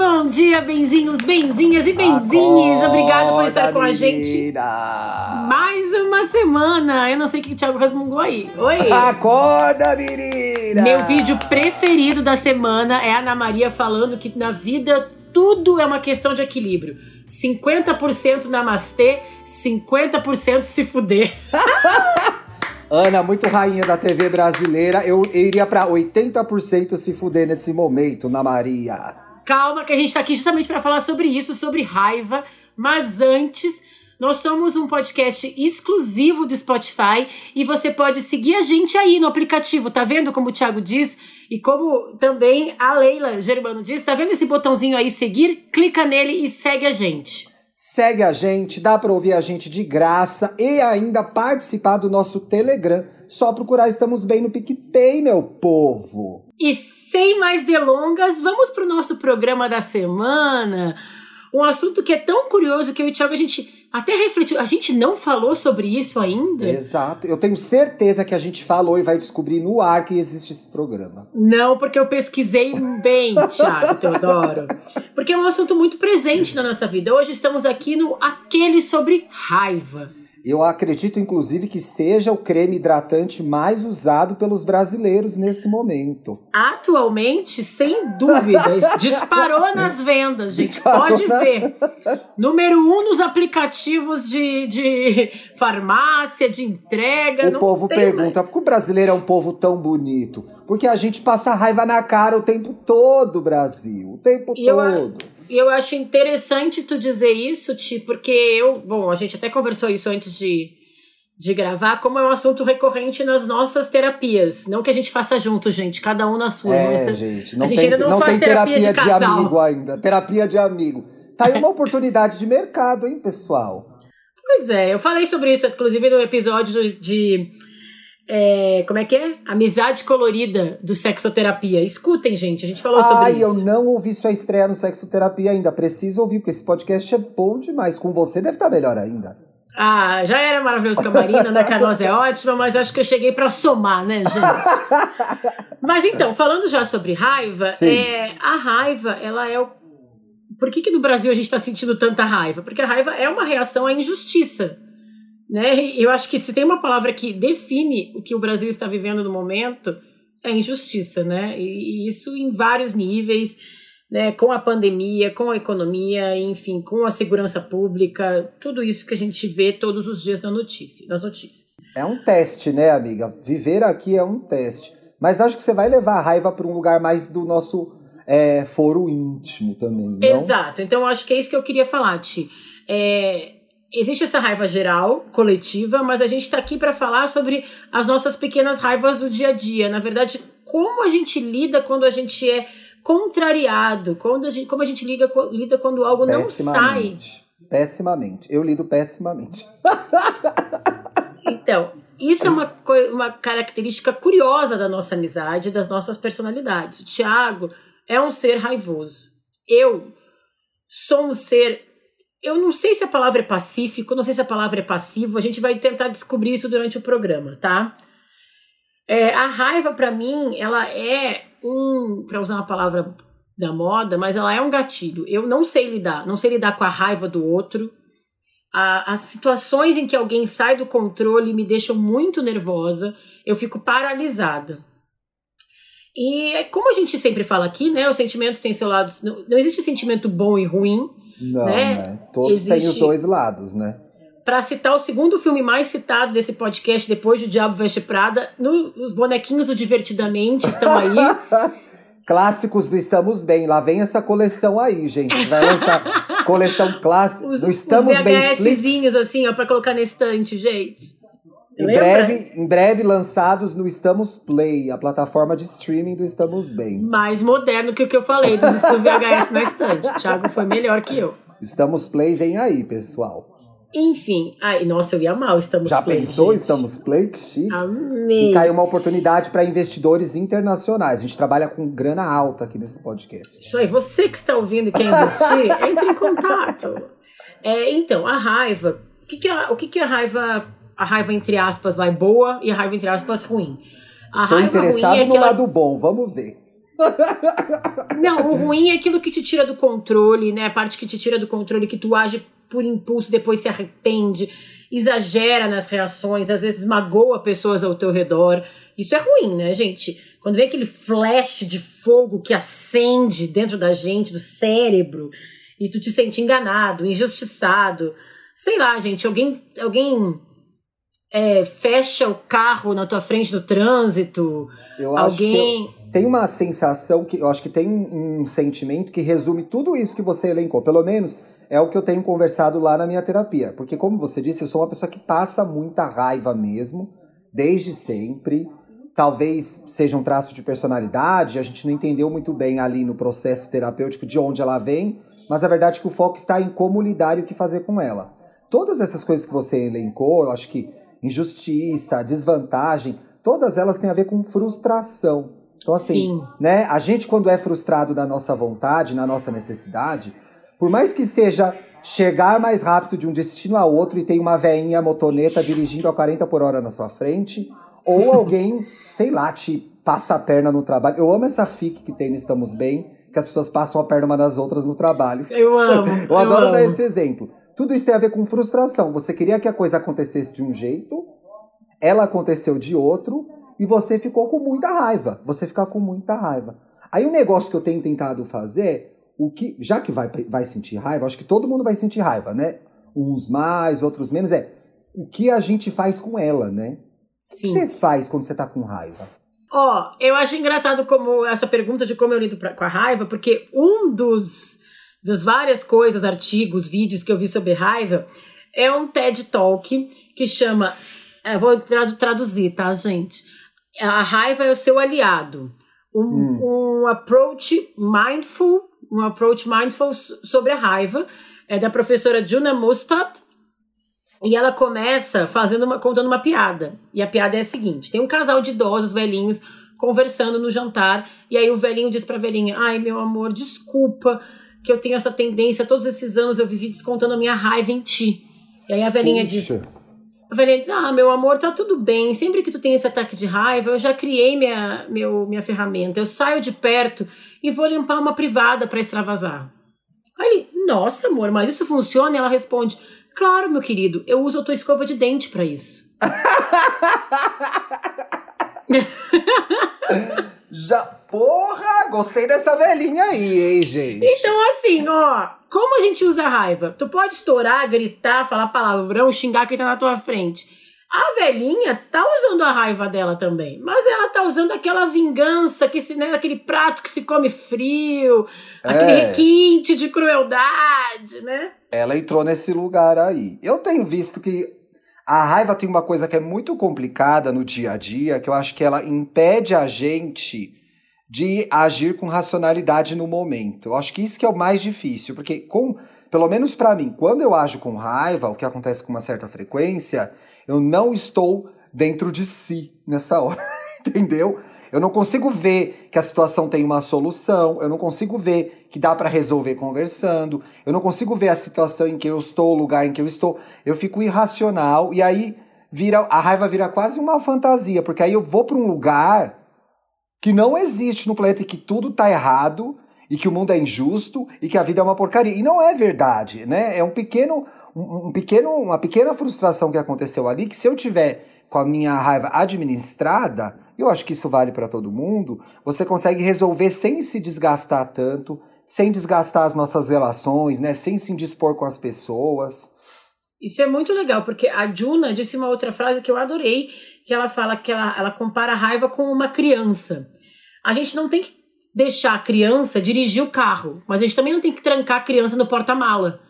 Bom dia, benzinhos, benzinhas e benzinhas. Obrigado por estar com a gente. Mais uma semana. Eu não sei o que o Thiago resmungou aí. Oi. Acorda, menina! Meu vídeo preferido da semana é a Ana Maria falando que na vida tudo é uma questão de equilíbrio. 50% namastê, 50% se fuder. Ana, muito rainha da TV brasileira. Eu, eu iria para 80% se fuder nesse momento, na Maria. Calma, que a gente tá aqui justamente para falar sobre isso, sobre raiva. Mas antes, nós somos um podcast exclusivo do Spotify e você pode seguir a gente aí no aplicativo. Tá vendo como o Thiago diz? E como também a Leila Germano diz, tá vendo esse botãozinho aí seguir? Clica nele e segue a gente. Segue a gente, dá para ouvir a gente de graça e ainda participar do nosso Telegram. Só procurar Estamos Bem no PicPay, meu povo. E sem mais delongas, vamos pro nosso programa da semana. Um assunto que é tão curioso que eu e o Thiago a gente até refletiu. A gente não falou sobre isso ainda? Exato. Eu tenho certeza que a gente falou e vai descobrir no ar que existe esse programa. Não, porque eu pesquisei bem, Thiago Teodoro. Porque é um assunto muito presente na nossa vida. Hoje estamos aqui no Aquele sobre Raiva. Eu acredito, inclusive, que seja o creme hidratante mais usado pelos brasileiros nesse momento. Atualmente, sem dúvidas, disparou nas vendas, gente. Disparou Pode ver. Número um nos aplicativos de, de farmácia, de entrega. O povo pergunta por que o brasileiro é um povo tão bonito? Porque a gente passa raiva na cara o tempo todo, Brasil. O tempo e todo. Eu... E eu acho interessante tu dizer isso, Ti, porque eu, bom, a gente até conversou isso antes de, de gravar, como é um assunto recorrente nas nossas terapias. Não que a gente faça junto, gente, cada um na sua. É, Nossa, gente, não, gente tem, não, não tem terapia, terapia de, de amigo ainda. Terapia de amigo. Tá aí uma oportunidade de mercado, hein, pessoal? Pois é, eu falei sobre isso, inclusive, no episódio de é, como é que é? Amizade colorida do sexoterapia. Escutem, gente, a gente falou Ai, sobre isso. Ai, eu não ouvi sua estreia no sexoterapia ainda. Preciso ouvir, porque esse podcast é bom demais. Com você deve estar tá melhor ainda. Ah, já era maravilhoso com a Marina, né? Que a nossa é ótima, mas acho que eu cheguei para somar, né, gente? mas então, falando já sobre raiva, é, a raiva, ela é o. Por que, que no Brasil a gente está sentindo tanta raiva? Porque a raiva é uma reação à injustiça. Né? Eu acho que se tem uma palavra que define o que o Brasil está vivendo no momento, é injustiça, né? E, isso em vários níveis, né? Com a pandemia, com a economia, enfim, com a segurança pública, tudo isso que a gente vê todos os dias na notícia, nas notícias. É um teste, né, amiga? Viver aqui é um teste. Mas acho que você vai levar a raiva para um lugar mais do nosso é, foro íntimo também. Não? Exato. Então, acho que é isso que eu queria falar, Ti. É, existe essa raiva geral, coletiva, mas a gente está aqui para falar sobre as nossas pequenas raivas do dia a dia. Na verdade, como a gente lida quando a gente é contrariado, quando a gente, como a gente liga, lida quando algo não sai. Pessimamente. Eu lido pessimamente. então, isso é uma, uma característica curiosa da nossa amizade, das nossas personalidades. O Tiago é um ser raivoso. Eu sou um ser eu não sei se a palavra é pacífico, não sei se a palavra é passivo, a gente vai tentar descobrir isso durante o programa, tá? É, a raiva, para mim, ela é um, para usar uma palavra da moda, mas ela é um gatilho. Eu não sei lidar, não sei lidar com a raiva do outro. A, as situações em que alguém sai do controle me deixam muito nervosa, eu fico paralisada. E como a gente sempre fala aqui, né, os sentimentos têm seu lado. Não, não existe sentimento bom e ruim, não, né? né? Todos Existe... têm os dois lados, né? Para citar o segundo filme mais citado desse podcast, depois de Diabo Veste Prada, no, os bonequinhos do Divertidamente estão aí. Clássicos do Estamos Bem. Lá vem essa coleção aí, gente. Vai lançar coleção clássica do Estamos os Bem. VHSzinhos, assim, ó, pra colocar na estante, gente. Em breve, em breve lançados no Estamos Play, a plataforma de streaming do Estamos Bem. Mais moderno que o que eu falei dos VHS na estante. Thiago foi melhor que eu. Estamos Play vem aí, pessoal. Enfim, ai, nossa, eu ia mal, estamos Já play, pensou? gente. Estamos Play? Que chique. Amei. E caiu uma oportunidade para investidores internacionais. A gente trabalha com grana alta aqui nesse podcast. Isso aí, você que está ouvindo e quer investir, entre em contato. É, então, a raiva. O que, que, é, o que, que é a raiva? A raiva, entre aspas, vai boa e a raiva, entre aspas, ruim. A Tô raiva interessado ruim é no aquela. lado bom, vamos ver. Não, o ruim é aquilo que te tira do controle, né? A parte que te tira do controle, que tu age por impulso, depois se arrepende, exagera nas reações, às vezes magoa pessoas ao teu redor. Isso é ruim, né, gente? Quando vem aquele flash de fogo que acende dentro da gente, do cérebro, e tu te sente enganado, injustiçado. Sei lá, gente, alguém, alguém é, fecha o carro na tua frente no trânsito, Eu acho que alguém. tem uma sensação que eu acho que tem um, um sentimento que resume tudo isso que você elencou. Pelo menos é o que eu tenho conversado lá na minha terapia. Porque, como você disse, eu sou uma pessoa que passa muita raiva mesmo, desde sempre. Talvez seja um traço de personalidade, a gente não entendeu muito bem ali no processo terapêutico de onde ela vem, mas a verdade é que o foco está em como lidar e o que fazer com ela. Todas essas coisas que você elencou, eu acho que injustiça, desvantagem, todas elas têm a ver com frustração. Então, assim, Sim. né? A gente, quando é frustrado na nossa vontade, na nossa necessidade, por mais que seja chegar mais rápido de um destino a outro e tem uma veinha motoneta dirigindo a 40 por hora na sua frente, ou alguém, sei lá, te passa a perna no trabalho. Eu amo essa fic que tem no Estamos Bem, que as pessoas passam a perna uma das outras no trabalho. Eu amo. Eu adoro amo. dar esse exemplo. Tudo isso tem a ver com frustração. Você queria que a coisa acontecesse de um jeito, ela aconteceu de outro, e você ficou com muita raiva. Você fica com muita raiva. Aí o negócio que eu tenho tentado fazer, o que, já que vai, vai sentir raiva, acho que todo mundo vai sentir raiva, né? Uns mais, outros menos, é o que a gente faz com ela, né? O que Sim. você faz quando você tá com raiva? Ó, eu acho engraçado como essa pergunta de como eu lido pra- com a raiva, porque um dos, dos várias coisas, artigos, vídeos que eu vi sobre raiva é um TED Talk que chama. vou tradu- traduzir, tá, gente? A raiva é o seu aliado. Um, um approach mindful, um approach mindful so- sobre a raiva, é da professora Juna Mustad. E ela começa fazendo uma, contando uma piada. E a piada é a seguinte: tem um casal de idosos velhinhos conversando no jantar, e aí o velhinho diz pra velhinha: "Ai, meu amor, desculpa que eu tenho essa tendência, todos esses anos eu vivi descontando a minha raiva em ti". E aí a velhinha diz: a velhinha diz: Ah, meu amor, tá tudo bem. Sempre que tu tem esse ataque de raiva, eu já criei minha, meu, minha ferramenta. Eu saio de perto e vou limpar uma privada pra extravasar. Aí ele, nossa, amor, mas isso funciona? E ela responde: Claro, meu querido, eu uso a tua escova de dente pra isso. Já, porra, gostei dessa velhinha aí, hein, gente? Então, assim, ó, como a gente usa raiva? Tu pode estourar, gritar, falar palavrão, xingar quem tá na tua frente. A velhinha tá usando a raiva dela também, mas ela tá usando aquela vingança, que se, né, aquele prato que se come frio, aquele É. requinte de crueldade, né? Ela entrou nesse lugar aí. Eu tenho visto que a raiva tem uma coisa que é muito complicada no dia a dia, que eu acho que ela impede a gente de agir com racionalidade no momento. Eu acho que isso que é o mais difícil, porque com, pelo menos pra mim, quando eu ajo com raiva, o que acontece com uma certa frequência, eu não estou dentro de si nessa hora, entendeu? Eu não consigo ver que a situação tem uma solução, eu não consigo ver que dá pra resolver conversando, eu não consigo ver a situação em que eu estou, o lugar em que eu estou. Eu fico irracional e aí vira a raiva vira quase uma fantasia, porque aí eu vou pra um lugar que não existe no planeta e que tudo tá errado e que o mundo é injusto e que a vida é uma porcaria. E não é verdade, né? É um pequeno, um pequeno, uma pequena frustração que aconteceu ali que se eu tiver com a minha raiva administrada, eu acho que isso vale para todo mundo, você consegue resolver sem se desgastar tanto, sem desgastar as nossas relações, né? Sem se indispor com as pessoas. Isso é muito legal, porque a Juna disse uma outra frase que eu adorei, que ela fala que ela, ela compara a raiva com uma criança. A gente não tem que deixar a criança dirigir o carro, mas a gente também não tem que trancar a criança no porta-mala.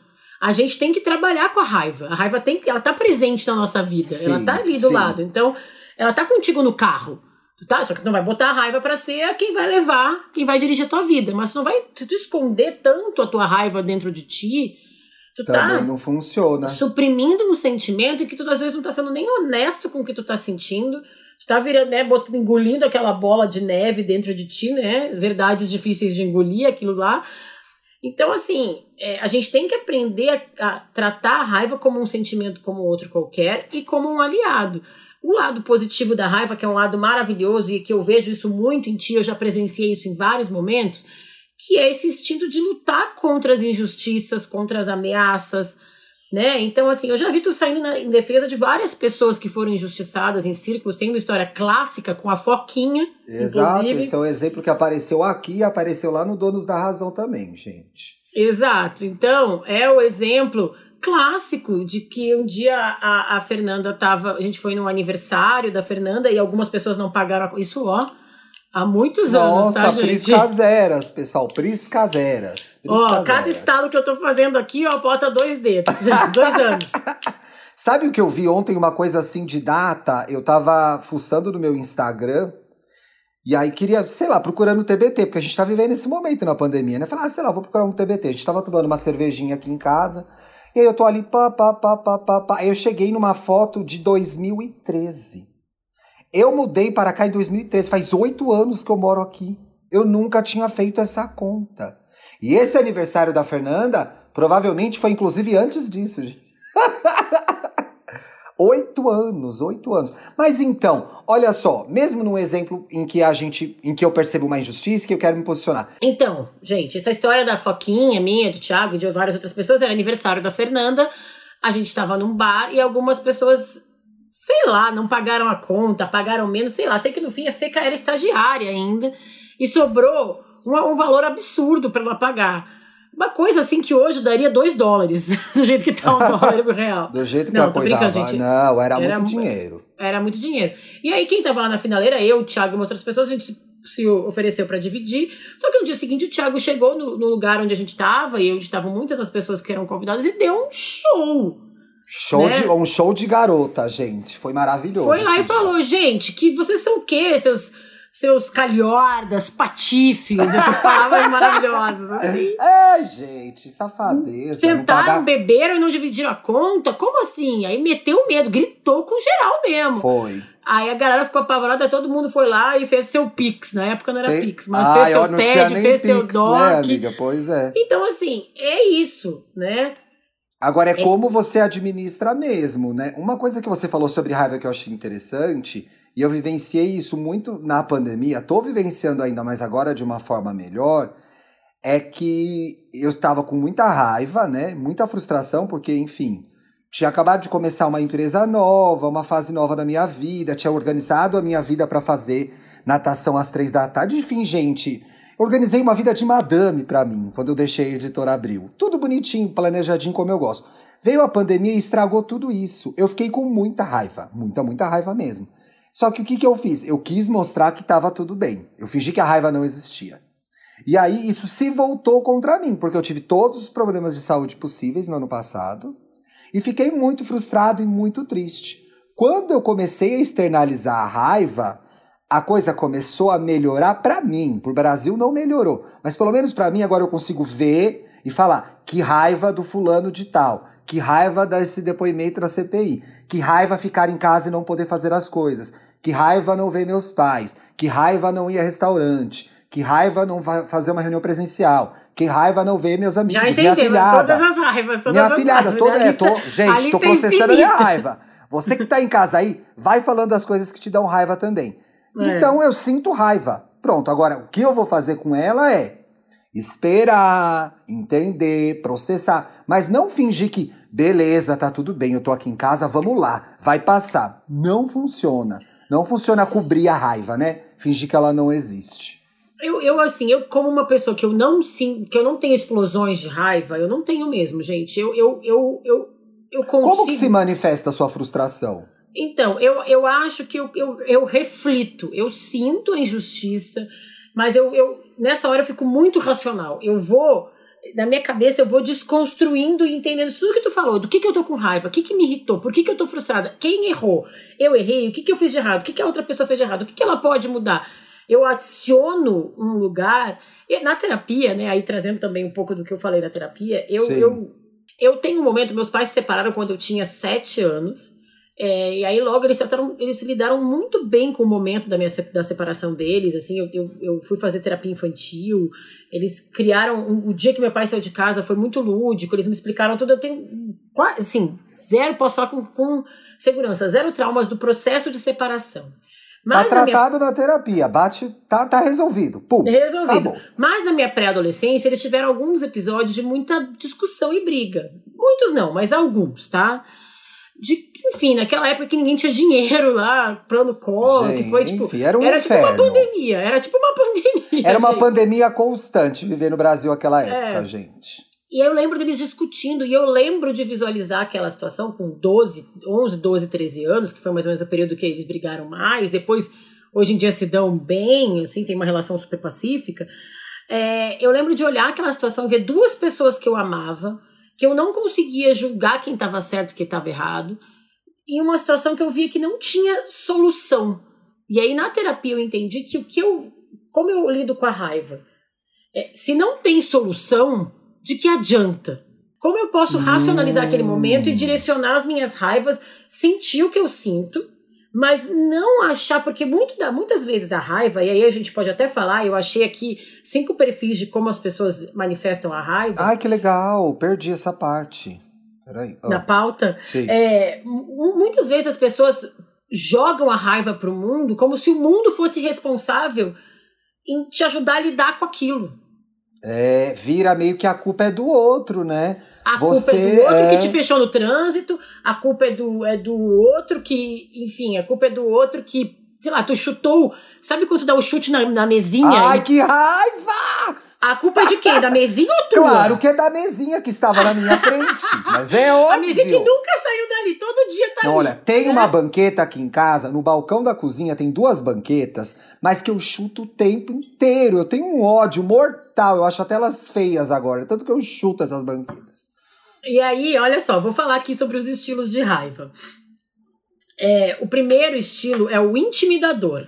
A gente tem que trabalhar com a raiva. A raiva tem que, ela tá presente na nossa vida. Sim, ela tá ali do sim. lado. Então, ela tá contigo no carro. Tu tá? Só que tu não vai botar a raiva pra ser quem vai levar, quem vai dirigir a tua vida. Mas tu não vai. Se tu esconder tanto a tua raiva dentro de ti, Tu Também tá não funciona. suprimindo um sentimento e que tu às vezes não tá sendo nem honesto com o que tu tá sentindo. Tu tá virando, né, botando, engolindo aquela bola de neve dentro de ti, né? Verdades difíceis de engolir, aquilo lá. Então, assim, é, a gente tem que aprender a, a tratar a raiva como um sentimento como outro qualquer e como um aliado. O lado positivo da raiva, que é um lado maravilhoso e que eu vejo isso muito em ti, eu já presenciei isso em vários momentos, que é esse instinto de lutar contra as injustiças, contra as ameaças, né? Então, assim, eu já vi tu saindo na, em defesa de várias pessoas que foram injustiçadas em círculos, tem uma história clássica com a Foquinha, Exato, inclusive. esse é o exemplo que apareceu aqui e apareceu lá no Donos da Razão também, gente. Exato. Então, é o exemplo clássico de que um dia a, a Fernanda tava. A gente foi no aniversário da Fernanda e algumas pessoas não pagaram. a- Isso, ó, há muitos anos, Nossa, tá, gente? priscaseras, pessoal, priscaseras. Ó, cada estado que eu tô fazendo aqui, ó, bota dois dedos. dois anos. Sabe o que eu vi ontem, uma coisa assim de data? Eu tava fuçando no meu Instagram e aí queria, sei lá, procurando o TBT, porque a gente tá vivendo esse momento na pandemia, né? Falei, ah, sei lá, vou procurar um TBT. A gente tava tomando uma cervejinha aqui em casa e aí eu tô ali, pá, pá, pá, pá, pá, pá. Aí eu cheguei numa foto de 2013. Eu mudei para cá em 2013, faz oito anos que eu moro aqui. Eu nunca tinha feito essa conta. E esse aniversário da Fernanda provavelmente foi inclusive antes disso, gente. Oito anos, oito anos. Mas então, olha só, mesmo num exemplo em que a gente, em que eu percebo uma injustiça, que eu quero me posicionar. Então, gente, essa história da Foquinha, minha, do Thiago e de várias outras pessoas, era aniversário da Fernanda. A gente tava num bar e algumas pessoas, sei lá, não pagaram a conta, pagaram menos, sei lá. Sei que no fim a Feca era estagiária ainda e sobrou um, um valor absurdo para ela pagar. Uma coisa assim que hoje daria dois dólares, do jeito que tá um dólar pro real. Do jeito que Não, a coisa brincando. Não, era, Era muito mu- dinheiro. Era muito dinheiro. E aí, quem tava lá na finaleira, eu, o Thiago e outras pessoas, a gente se- ofereceu pra dividir. Só que no dia seguinte, o Thiago chegou no, no lugar onde a gente tava, e onde estavam muitas das pessoas que eram convidadas, e deu um show. Show Né? de, um show de garota, gente. Foi maravilhoso. Foi lá e dia. falou, gente, que vocês são o quê? Seus, seus calhordas, patifes, essas palavras maravilhosas, assim. É, gente, safadeza. Sentaram, pagar- beberam e não dividiram a conta? Como assim? Aí meteu medo, gritou com geral mesmo. Foi. Aí a galera ficou apavorada, todo mundo foi lá e fez seu Pix. Na época não era Fe- Pix, mas Ai, fez seu TED, fez seu Pix, DOC. né, amiga? Pois é. Então, assim, é isso, né? Agora, é como você administra mesmo, né? Uma coisa que você falou sobre raiva que eu achei interessante, e eu vivenciei isso muito na pandemia, tô vivenciando ainda mais agora de uma forma melhor, é que eu estava com muita raiva, né? Muita frustração, porque, enfim, tinha acabado de começar uma empresa nova, uma fase nova da minha vida, tinha organizado a minha vida para fazer natação às três da tarde. Enfim, gente, organizei uma vida de madame para mim quando eu deixei a editora Abril. Tudo bonitinho, planejadinho como eu gosto. Veio a pandemia e estragou tudo isso. Eu fiquei com muita raiva, muita, muita raiva mesmo. Só que o que, que eu fiz? Eu quis mostrar que estava tudo bem. Eu fingi que a raiva não existia. E aí isso se voltou contra mim, porque eu tive todos os problemas de saúde possíveis no ano passado e fiquei muito frustrado e muito triste. Quando eu comecei a externalizar a raiva, a coisa começou a melhorar para mim. Pro Brasil não melhorou, mas pelo menos para mim agora eu consigo ver e falar que raiva do fulano de tal, que raiva desse depoimento da CPI, que raiva ficar em casa e não poder fazer as coisas, que raiva não ver meus pais, que raiva não ir a restaurante, que raiva não fazer uma reunião presencial, que raiva não ver meus amigos, Já minha entendemos filhada. todas as raivas, todas Minha as filhada, toda, é, lista- tô, gente, é processando a minha raiva. Você que tá em casa aí, vai falando as coisas que te dão raiva também. É. Então eu sinto raiva. Pronto, agora o que eu vou fazer com ela é esperar, entender, processar, mas não fingir que beleza, tá tudo bem, eu tô aqui em casa, vamos lá, vai passar. Não funciona. Não funciona cobrir a raiva, né? Fingir que ela não existe. Eu, eu, assim, eu como uma pessoa que eu não sim, que eu não tenho explosões de raiva, eu não tenho mesmo, gente. Eu, eu, eu, eu, eu consigo. Como que se manifesta a sua frustração? Então, eu, eu acho que eu, eu, eu reflito, eu sinto a injustiça, mas eu, eu nessa hora eu fico muito racional. Eu vou, na minha cabeça, eu vou desconstruindo e entendendo tudo que tu falou, do que, que eu tô com raiva, o que, que me irritou, por que, que eu tô frustrada, quem errou, eu errei, o que, que eu fiz de errado, o que, que a outra pessoa fez de errado, o que, que ela pode mudar. Eu adiciono um lugar. e Na terapia, né? Aí trazendo também um pouco do que eu falei da terapia, eu, Sim. eu eu tenho um momento, meus pais se separaram quando eu tinha sete anos. É, e aí logo eles trataram, eles lidaram muito bem com o momento da minha da separação deles, assim, eu, eu, eu fui fazer terapia infantil, eles criaram, o dia que meu pai saiu de casa foi muito lúdico, eles me explicaram tudo, eu tenho quase, assim, zero, posso falar com, com segurança, zero traumas do processo de separação. Mas tá tratado minha... na terapia, bate, tá, tá resolvido. Pum. Resolvido. Acabou. Mas na minha pré-adolescência, eles tiveram alguns episódios de muita discussão e briga. Muitos não, mas alguns, tá? De, enfim, naquela época que ninguém tinha dinheiro lá, plano Collor, que foi tipo. Enfim, era um era tipo uma pandemia. Era tipo uma pandemia. Era uma gente. pandemia constante viver no Brasil naquela época, é. gente. E eu lembro deles discutindo, e eu lembro de visualizar aquela situação com 12, 11, 12, 13 anos, que foi mais ou menos o período que eles brigaram mais. Depois, hoje em dia, se dão bem, assim, tem uma relação super pacífica. É, eu lembro de olhar aquela situação e ver duas pessoas que eu amava, que eu não conseguia julgar quem estava certo e quem estava errado, em uma situação que eu via que não tinha solução. E aí, na terapia, eu entendi que o que eu. Como eu lido com a raiva? É, se não tem solução de que adianta? Como eu posso racionalizar aquele momento e direcionar as minhas raivas, sentir o que eu sinto, mas não achar, porque muito da, muitas vezes a raiva, e aí a gente pode até falar, eu achei aqui cinco perfis de como as pessoas manifestam a raiva. Ai, que legal, perdi essa parte. Peraí. Oh. Na pauta. Sim. É, muitas vezes as pessoas jogam a raiva para o mundo como se o mundo fosse responsável em te ajudar a lidar com aquilo. É, vira meio que a culpa é do outro, né? A Você culpa é do outro é... que te fechou no trânsito, a culpa é do, é do outro que, enfim, a culpa é do outro que, sei lá, tu chutou. Sabe quando tu dá o chute na, na mesinha? Ai, e... que raiva! A culpa é de quem? Da mesinha ou tua? Claro que é da mesinha que estava na minha frente. Mas é óbvio. A mesinha que nunca saiu dali, todo dia tá Não, ali. Olha, tem né? uma banqueta aqui em casa, no balcão da cozinha tem duas banquetas, mas que eu chuto o tempo inteiro. Eu tenho um ódio mortal, eu acho até elas feias agora, tanto que eu chuto essas banquetas. E aí, olha só, vou falar aqui sobre os estilos de raiva. É, o primeiro estilo é o intimidador.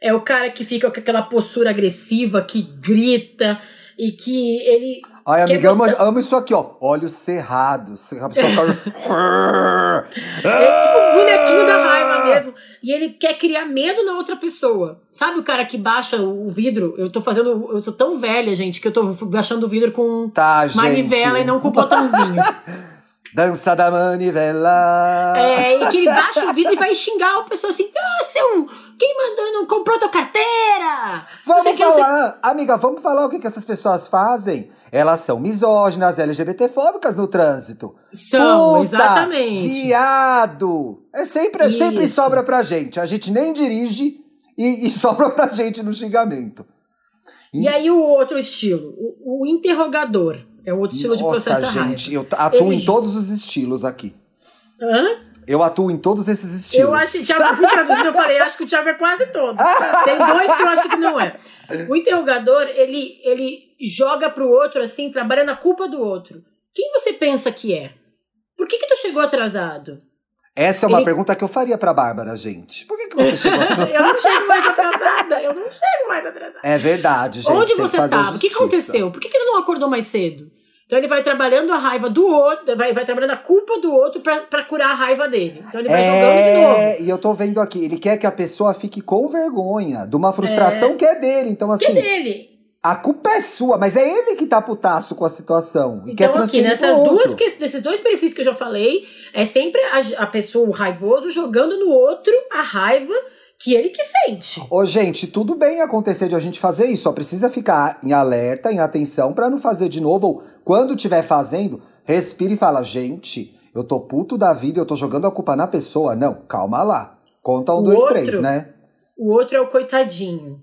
É o cara que fica com aquela postura agressiva, que grita e que ele. Ai, amiga, amo, amo isso aqui, ó. Olhos cerrados. A pessoa tá... é tipo um bonequinho da raiva mesmo. E ele quer criar medo na outra pessoa. Sabe o cara que baixa o vidro? Eu tô fazendo. Eu sou tão velha, gente, que eu tô baixando o vidro com tá, manivela gente. e não com botãozinho. Dança da manivela. É, e que ele baixa o vidro e vai xingar a pessoa assim: Ah, seu quem mandou e não comprou tua carteira? Vamos falar, amiga, vamos falar o que, que essas pessoas fazem. Elas são misóginas, LGBTfóbicas no trânsito. São, Puta, exatamente. Viado. É sempre, sempre sobra pra gente. A gente nem dirige e, e sobra pra gente no xingamento. E aí o outro estilo, o, o interrogador. É o outro estilo Nossa, de processo gente, eu atuo Ele... em todos os estilos aqui. Hã? Eu atuo em todos esses estilos. Eu acho que o Thiago, eu traduzindo, eu falei, acho que o Thiago é quase todos. Tem dois que eu acho que não é. O interrogador, ele, ele joga pro outro, assim, trabalha na culpa do outro. Quem você pensa que é? Por que que tu chegou atrasado? Essa é uma ele... pergunta que eu faria pra Bárbara, gente. Por que, que você chegou atrasada? eu não chego mais atrasada. Eu não chego mais atrasada. É verdade, gente. Onde você tava? O que aconteceu? Por que, que tu não acordou mais cedo? Então ele vai trabalhando a raiva do outro, vai, vai trabalhando a culpa do outro para curar a raiva dele. Então ele vai é, jogando de novo. E eu tô vendo aqui, ele quer que a pessoa fique com vergonha de uma frustração é, que é dele. Então, assim. Que é dele. A culpa é sua, mas é ele que tá putaço com a situação. E então, quer aqui, nessas duas que, desses dois perfis que eu já falei, é sempre a, a pessoa, o raivoso, jogando no outro a raiva que ele que sente. Ô, gente, tudo bem acontecer de a gente fazer isso, só precisa ficar em alerta, em atenção, para não fazer de novo. Ou quando estiver fazendo, respire e fala: gente, eu tô puto da vida, eu tô jogando a culpa na pessoa. Não, calma lá. Conta um, o dois, outro, três, né? O outro é o coitadinho.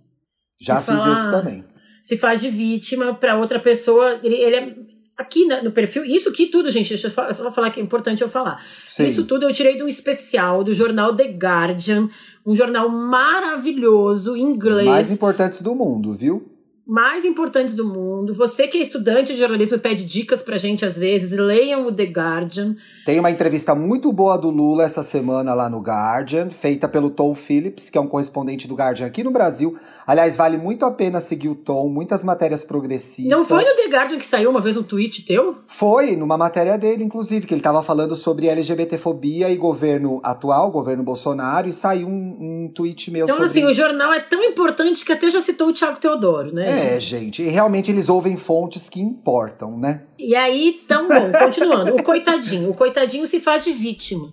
Já fiz fala, esse também. Se faz de vítima para outra pessoa. Ele, ele é aqui no perfil, isso aqui tudo, gente, deixa eu só falar que é importante eu falar. Sim. Isso tudo eu tirei de um especial do jornal The Guardian, um jornal maravilhoso, inglês. Os mais importantes do mundo, viu? Mais importantes do mundo. Você que é estudante de jornalismo e pede dicas pra gente às vezes, leiam o The Guardian. Tem uma entrevista muito boa do Lula essa semana lá no Guardian, feita pelo Tom Phillips, que é um correspondente do Guardian aqui no Brasil. Aliás, vale muito a pena seguir o Tom, muitas matérias progressistas. Não foi no The Guardian que saiu uma vez um tweet teu? Foi, numa matéria dele, inclusive, que ele estava falando sobre LGBTfobia e governo atual, governo Bolsonaro, e saiu um, um tweet meu então, sobre... Então, assim, o jornal é tão importante que até já citou o Tiago Teodoro, né? É, gente, e realmente eles ouvem fontes que importam, né? E aí, tão bom, continuando. o coitadinho, o coitadinho se faz de vítima.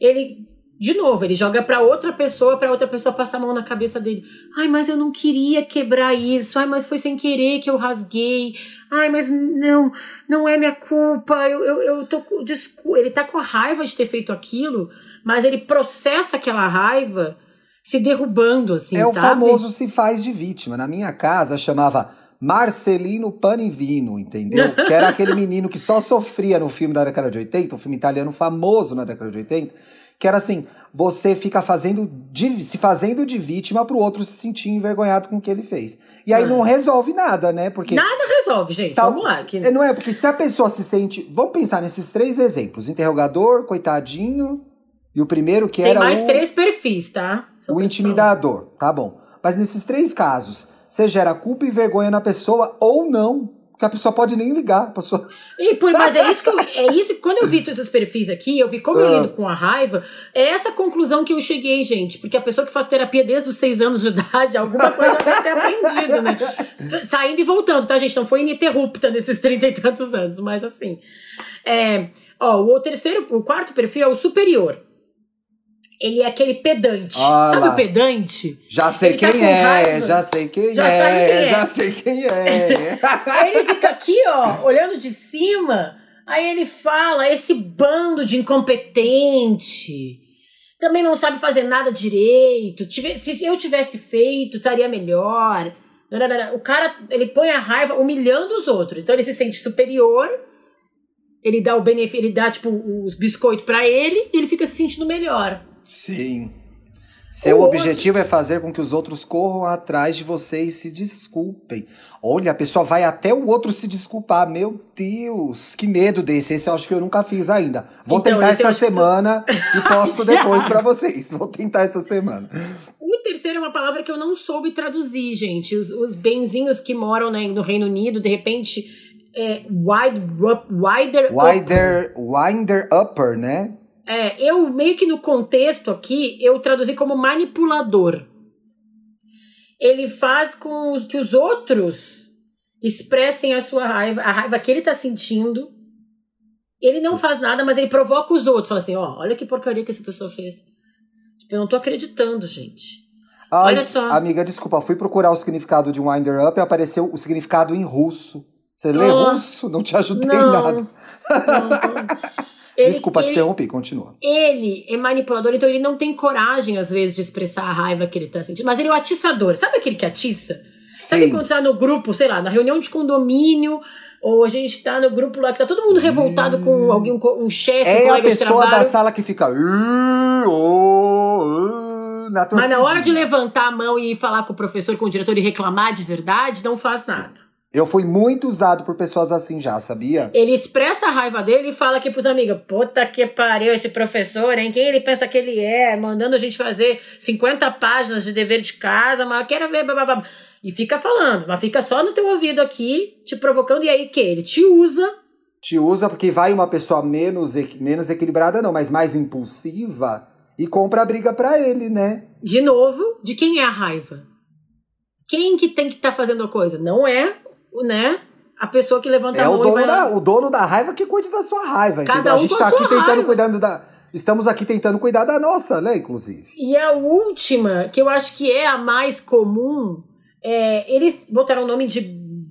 Ele, de novo, ele joga para outra pessoa, para outra pessoa passar a mão na cabeça dele. Ai, mas eu não queria quebrar isso. Ai, mas foi sem querer que eu rasguei. Ai, mas não, não é minha culpa. Eu, eu, eu tô desculpa. Ele tá com raiva de ter feito aquilo, mas ele processa aquela raiva se derrubando, assim, É sabe? o famoso se faz de vítima. Na minha casa chamava Marcelino Panivino, entendeu? que era aquele menino que só sofria no filme da década de 80, um filme italiano famoso na década de 80, que era assim, você fica fazendo de, se fazendo de vítima pro outro se sentir envergonhado com o que ele fez. E aí Ah. não resolve nada, né? Porque Nada resolve, gente. Tal- Vamos lá. Que... É, Não é, porque se a pessoa se sente. Vamos pensar nesses três exemplos: interrogador, coitadinho, e o primeiro que Tem era mais o, três perfis, tá? O pra intimidador. Tá bom. Mas nesses três casos, você gera culpa e vergonha na pessoa ou não. Que a pessoa pode nem ligar. A pessoa... E por, mas é isso que eu, é isso quando eu vi todos os perfis aqui, eu vi como eu Ah. lido com a raiva, é essa conclusão que eu cheguei, gente, porque a pessoa que faz terapia desde os seis anos de idade, alguma coisa deve ter aprendido, né? Saindo e voltando, tá, gente? Não foi ininterrupta nesses trinta e tantos anos, mas assim. É, ó, o terceiro, o quarto perfil é o superior. Ele é aquele pedante. Ah Sabe lá. o pedante? Já sei Ele tá quem com é, raiva. já sei quem Já é, quem é. já sei quem é. Aí ele fica aqui, ó, olhando de cima. Aí ele fala: esse bando de incompetente. Também não sabe fazer nada direito. Se eu tivesse feito, estaria melhor. O cara, ele põe a raiva humilhando os outros. Então ele se sente superior. Ele dá o benefício, ele dá, tipo, os biscoitos pra ele e ele fica se sentindo melhor. Sim. Seu O outro- objetivo é fazer com que os outros corram atrás de você e se desculpem. Olha, a pessoa vai até o outro se desculpar. Meu Deus, que medo desse. Esse eu acho que eu nunca fiz ainda. Vou Então, tentar essa acho que semana e posto depois pra vocês. Vou tentar essa semana. O terceiro é uma palavra que eu não soube traduzir, gente. Os, os benzinhos que moram né, no Reino Unido, de repente, é wide, up- wider, up- Wider, winder upper, né? É, eu meio que no contexto aqui, eu traduzi como manipulador. Ele faz com que os outros expressem a sua raiva, a raiva que ele tá sentindo. Ele não faz nada, mas ele provoca os outros. Fala assim, ó, olha que porcaria que essa pessoa fez. Tipo, eu não tô acreditando, gente. Ai, Olha só. Amiga, desculpa, fui procurar o significado de winder up e apareceu o significado em russo. Você lê russo? Não te ajudei Não. nada. Não. Ele- Desculpa te ele- interromper, continua. ele é manipulador, então ele não tem coragem, às vezes, de expressar a raiva que ele tá sentindo. Mas ele é o atiçador. Sabe aquele que atiça? Sabe Sim. quando tá no grupo, sei lá, na reunião de condomínio, ou a gente tá no grupo lá que tá todo mundo revoltado com alguém, com um chefe, um É a colega de pessoa da trabalho. sala que fica. "Uh, oh, uh", na Mas na hora de levantar a mão e falar com o professor, com o diretor e reclamar de verdade, não faz Sim. nada. Eu fui muito usado por pessoas assim já, sabia? Ele expressa a raiva dele e fala aqui pros amigos: Puta que pariu esse professor, hein? Quem ele pensa que ele é? Mandando a gente fazer 50 páginas de dever de casa, mas eu quero ver. E fica falando, mas fica só no teu ouvido aqui, te provocando. E aí que? Ele te usa. Te usa porque vai uma pessoa menos, menos equilibrada, não, mas mais impulsiva e compra a briga pra ele, né? De novo, de quem é a raiva? Quem que tem que estar fazendo a coisa? Não é, né? A pessoa que levanta É a o mão e vai dono, lá. da, o dono da raiva que cuide da sua raiva, Cada entendeu? a um gente com tá a aqui tentando raiva. cuidando da. Estamos aqui tentando cuidar da nossa, né, inclusive. E a última, que eu acho que é a mais comum, é, eles botaram o nome de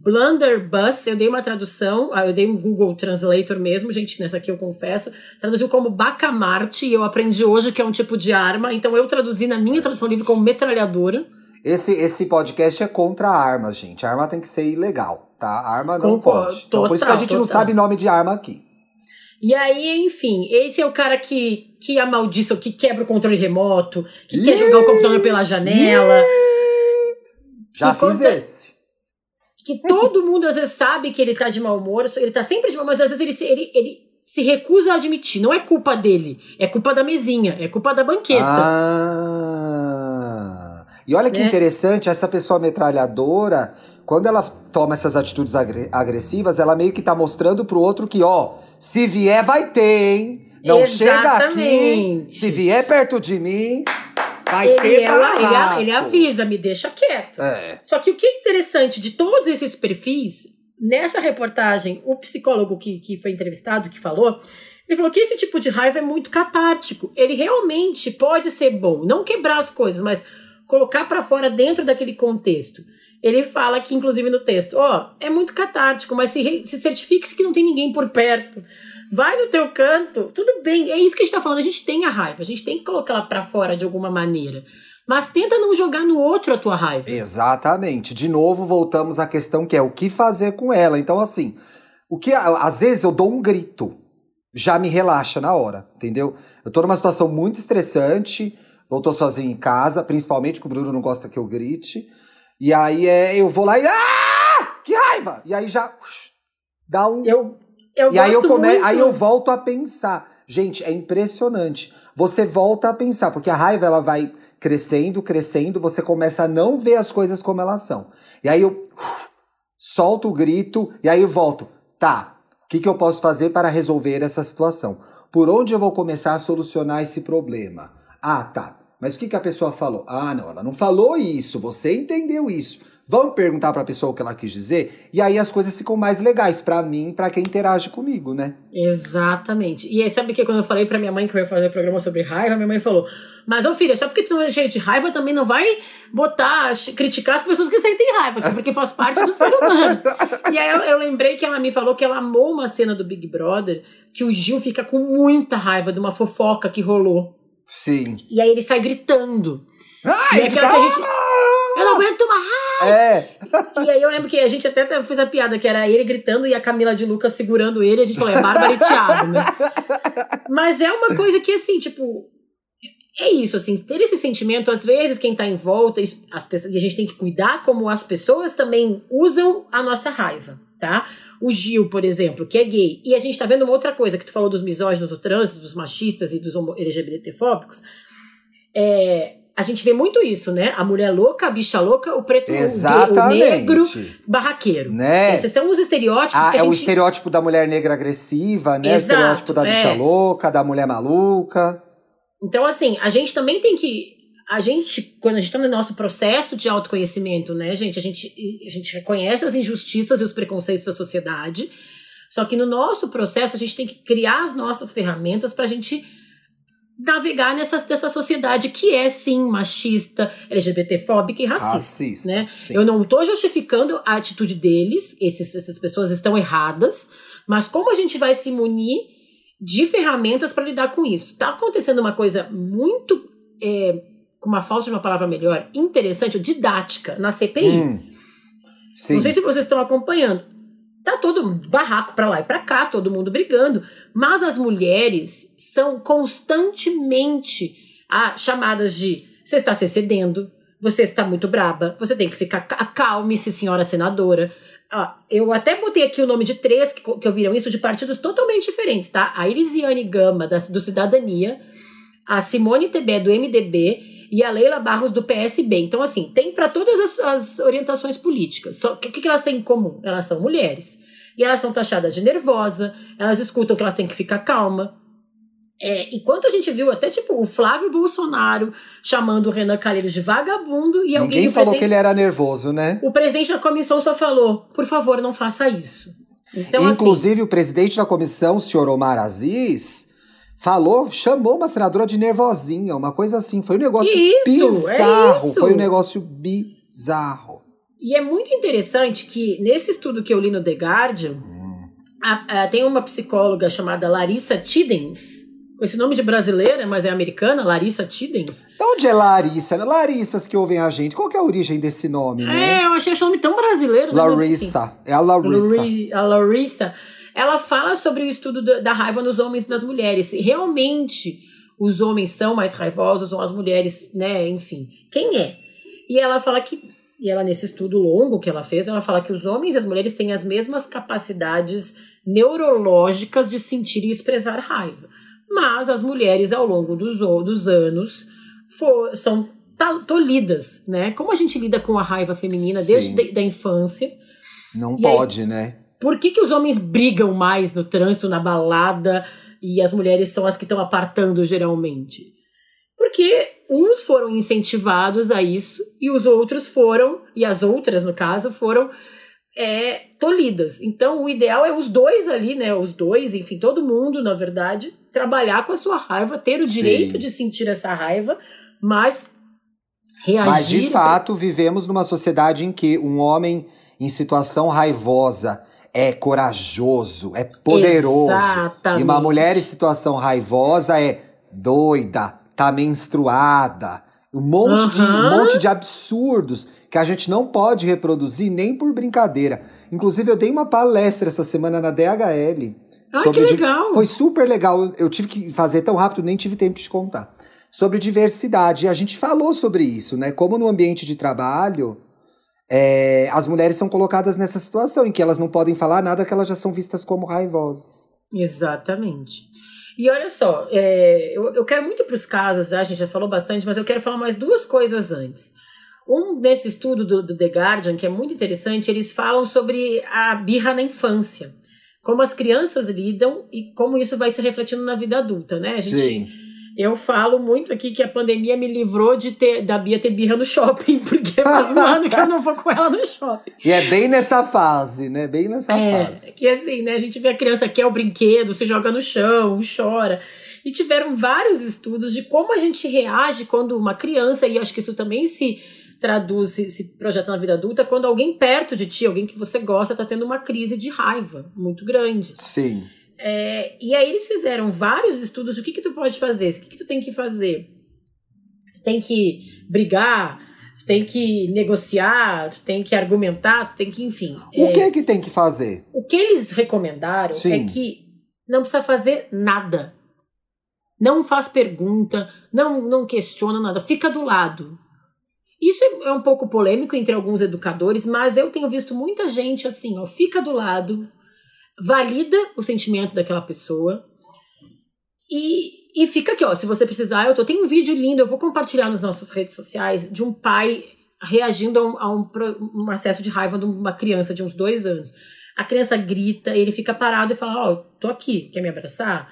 Blunderbuss, eu dei uma tradução, ah, eu dei um Google Translator mesmo, gente, nessa aqui eu confesso, traduziu como bacamarte, e eu aprendi hoje que é um tipo de arma, então eu traduzi na minha tradução livre como metralhadora. Esse, esse podcast é contra armas, gente. A arma tem que ser ilegal, tá? A arma não Concordo, pode. Então, por isso que a total, gente não total. sabe nome de arma aqui. E aí, enfim, esse é o cara que, que amaldiça, que quebra o controle remoto, que quer Ih! jogar o computador pela janela. Já fiz conta- esse. que todo mundo às vezes sabe que ele tá de mau humor, ele tá sempre de mau humor, mas às vezes ele, se- ele, ele se recusa a admitir. Não é culpa dele, é culpa da mesinha, é culpa da banqueta. Ah. E olha que Né? interessante, essa pessoa metralhadora, quando ela toma essas atitudes agre- agressivas, ela meio que tá mostrando pro outro que, ó, se vier vai ter, hein? Não chega aqui, Exatamente. se vier perto de mim, vai ele, ter é o- ele, barraco. ele avisa, me deixa quieto. É. Só que o que é interessante de todos esses perfis, nessa reportagem, o psicólogo que, que foi entrevistado, que falou, ele falou que esse tipo de raiva é muito catártico. Ele realmente pode ser bom, não quebrar as coisas, mas colocar pra fora dentro daquele contexto. Ele fala aqui, inclusive no texto, ó, é muito catártico, mas se, se certifique-se que não tem ninguém por perto. Vai no teu canto, tudo bem, é isso que a gente tá falando, a gente tem a raiva, a gente tem que colocar ela pra fora de alguma maneira. Mas tenta não jogar no outro a tua raiva. Exatamente. De novo, voltamos à questão que é o que fazer com ela. Então, assim, o que às vezes eu dou um grito, já me relaxa na hora, entendeu? Eu tô numa situação muito estressante, eu tô sozinho em casa, principalmente que o Bruno não gosta que eu grite. E aí é, eu vou lá e. Ah! Que raiva! E aí já dá um. Eu, eu e aí eu come... aí eu volto a pensar. Gente, é impressionante. Você volta a pensar, porque a raiva ela vai crescendo, crescendo, você começa a não ver as coisas como elas são. E aí eu solto o grito e aí eu volto. Tá, o que, que eu posso fazer para resolver essa situação? Por onde eu vou começar a solucionar esse problema? Ah, tá. Mas o que, que a pessoa falou? Ah, não, ela não falou isso, você entendeu isso. Vamos perguntar para a pessoa o que ela quis dizer? E aí as coisas ficam mais legais para mim para quem interage comigo, né? Exatamente. E aí, sabe que quando eu falei pra minha mãe que eu ia fazer um programa sobre raiva, minha mãe falou: Mas, ô filha, só porque tu não é cheio de raiva, também não vai botar, criticar as pessoas que sentem raiva, que- porque faz parte do ser humano. e aí eu, eu lembrei que ela me falou que ela amou uma cena do Big Brother que o Gil fica com muita raiva de uma fofoca que rolou. Sim. E aí ele sai gritando. Ai, e é aquela que a gente. Eu não aguento mais! É, E aí eu lembro que a gente até fez a piada, que era ele gritando e a Camila de Lucas segurando ele, a gente falou, é Bárbara e Thiago, né? Mas é uma coisa que, assim, tipo, é isso, assim, ter esse sentimento, às vezes, quem tá em volta, as pessoas, e a gente tem que cuidar como as pessoas também usam a nossa raiva, tá? O Gil, por exemplo, que é gay, e a gente tá vendo uma outra coisa, que tu falou dos misóginos do trânsito, dos machistas e dos LGBTfóbicos, é, a gente vê muito isso, né? A mulher louca, a bicha louca, o preto, o, gay, o negro, exatamente. barraqueiro. Né? Esses são os estereótipos Ah, que a é o gente... estereótipo da mulher negra agressiva, né? Exato, o estereótipo da bicha é. louca, da mulher maluca. Então, assim, a gente também tem que. A gente, quando a gente está no nosso processo de autoconhecimento, né, gente, a gente, a gente reconhece as injustiças e os preconceitos da sociedade. Só que no nosso processo, a gente tem que criar as nossas ferramentas para a gente navegar nessa, nessa sociedade que é, sim, machista, LGBTfóbica e racista. Racista. né? sim. Eu não tô justificando a atitude deles, esses, essas pessoas estão erradas, mas como a gente vai se munir de ferramentas para lidar com isso? Tá acontecendo uma coisa muito, é, com uma falta de uma palavra melhor, interessante, didática, na CPI. Hum. Não sei se vocês estão acompanhando. Tá todo barraco pra lá e pra cá, todo mundo brigando, mas as mulheres são constantemente ah, chamadas de você está se excedendo, você está muito braba, você tem que ficar ca- acalme-se, senhora senadora. Ah, eu até botei aqui o nome de três que, que ouviram isso de partidos totalmente diferentes, tá? A Irisiane Gama, da, do Cidadania, a Simone Tebet, do MDB, e a Leila Barros, do PSB. Então, assim, tem para todas as, as orientações políticas. Só que o que, que elas têm em comum? Elas são mulheres. E elas são taxadas de nervosa, elas escutam que elas têm que ficar calma. É, enquanto a gente viu até, tipo, o Flávio Bolsonaro chamando o Renan Calheiros de vagabundo e alguém... Ninguém falou que ele era nervoso, né? O presidente da comissão só falou, por favor, não faça isso. Então, assim, Inclusive, o presidente da comissão, o senhor Omar Aziz, falou, chamou uma senadora de nervosinha, uma coisa assim. Foi um negócio Isso, é bizarro. isso. Foi um negócio bizarro. E é muito interessante que nesse estudo que eu li no The Guardian, a- a- tem uma psicóloga chamada Larissa Tiddens, com esse nome de brasileira, mas é americana, Larissa Tiddens. De onde é Larissa? Larissas que ouvem a gente. Qual que é a origem desse nome, né? É, eu achei esse nome tão brasileiro. né? Larissa. É a Larissa. Lari- a Larissa, ela fala sobre o estudo da da raiva nos homens e nas mulheres. Realmente, os homens são mais raivosos, ou as mulheres, né, enfim. Quem é? E ela fala que E ela, nesse estudo longo que ela fez, ela fala que os homens e as mulheres têm as mesmas capacidades neurológicas de sentir e expressar raiva. Mas as mulheres, ao longo dos, dos anos, for, são tolhidas, né? Como a gente lida com a raiva feminina Sim. desde a da infância. Não e pode, aí, né? Por que, que os homens brigam mais no trânsito, na balada, e as mulheres são as que estão apartando geralmente? Porque uns foram incentivados a isso e os outros foram, e as outras, no caso, foram é, tolhidas. Então, o ideal é os dois ali, né? Os dois, enfim, todo mundo, na verdade, trabalhar com a sua raiva, ter o Sim. direito de sentir essa raiva, mas reagir. Mas, de fato, vivemos numa sociedade em que um homem em situação raivosa é corajoso, é poderoso. Exatamente. E uma mulher em situação raivosa é doida, tá menstruada. Um monte, uhum. de, um monte de absurdos que a gente não pode reproduzir nem por brincadeira. Inclusive, eu dei uma palestra essa semana na DHL. Ah, sobre que legal! Foi super legal. Eu tive que fazer tão rápido, nem tive tempo de contar. Sobre diversidade. E a gente falou sobre isso, né? Como no ambiente de trabalho, é, as mulheres são colocadas nessa situação em que elas não podem falar nada que elas já são vistas como raivosas. Exatamente. E olha só, é, eu, eu quero muito para os casos, a gente já falou bastante, mas eu quero falar mais duas coisas antes. Um desse estudo do, do The Guardian, que é muito interessante, eles falam sobre a birra na infância. Como as crianças lidam e como isso vai se refletindo na vida adulta, né? A gente, Sim. Eu falo muito aqui que a pandemia me livrou de ter da Bia ter birra no shopping, porque faz um ano que eu não vou com ela no shopping. E é bem nessa fase, né? Bem nessa é, fase. É que assim, né? A gente vê a criança quer o brinquedo, se joga no chão, chora. E tiveram vários estudos de como a gente reage quando uma criança, e acho que isso também se traduz, se, se projeta na vida adulta, quando alguém perto de ti, alguém que você gosta, tá tendo uma crise de raiva muito grande. Sim. É, e aí eles fizeram vários estudos do que, que tu pode fazer, o que, que tu tem que fazer. Você tem que brigar, tu tem que negociar, tu tem que argumentar, tu tem que, enfim. O é, que é que tem que fazer? O que eles recomendaram Sim. é que não precisa fazer nada. Não faz pergunta, não, não questiona nada, fica do lado. Isso é, é um pouco polêmico entre alguns educadores, mas eu tenho visto muita gente assim, ó, fica do lado, valida o sentimento daquela pessoa e, e fica aqui, ó. Se você precisar, eu tô. Tem um vídeo lindo, eu vou compartilhar nas nossas redes sociais de um pai reagindo a um, a um, um acesso de raiva de uma criança de uns dois anos. A criança grita, ele fica parado e fala: Ó, oh, tô aqui, quer me abraçar?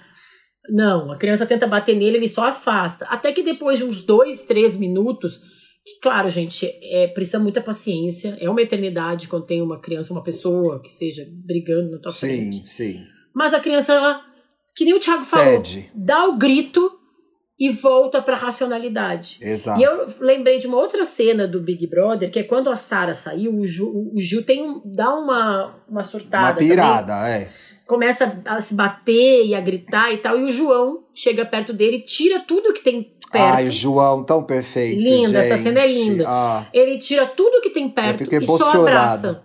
Não, a criança tenta bater nele, ele só afasta. Até que depois de uns dois, três minutos, que, claro, gente, é, precisa muita paciência. É uma eternidade quando tem uma criança, uma pessoa que seja brigando na tua sim, frente. Sim, sim. Mas a criança, ela, que nem o Thiago Cede. falou, dá o grito e volta pra racionalidade. Exato. E eu lembrei de uma outra cena do Big Brother, que é quando a Sara saiu, o Gil, o Gil tem um, dá uma, uma surtada. Uma pirada, também. é. Começa a se bater e a gritar e tal, e o João chega perto dele e tira tudo que tem perto. Ai, o João, tão perfeito. Linda, gente. essa cena é linda. Ah. Ele tira tudo que tem perto e só abraça.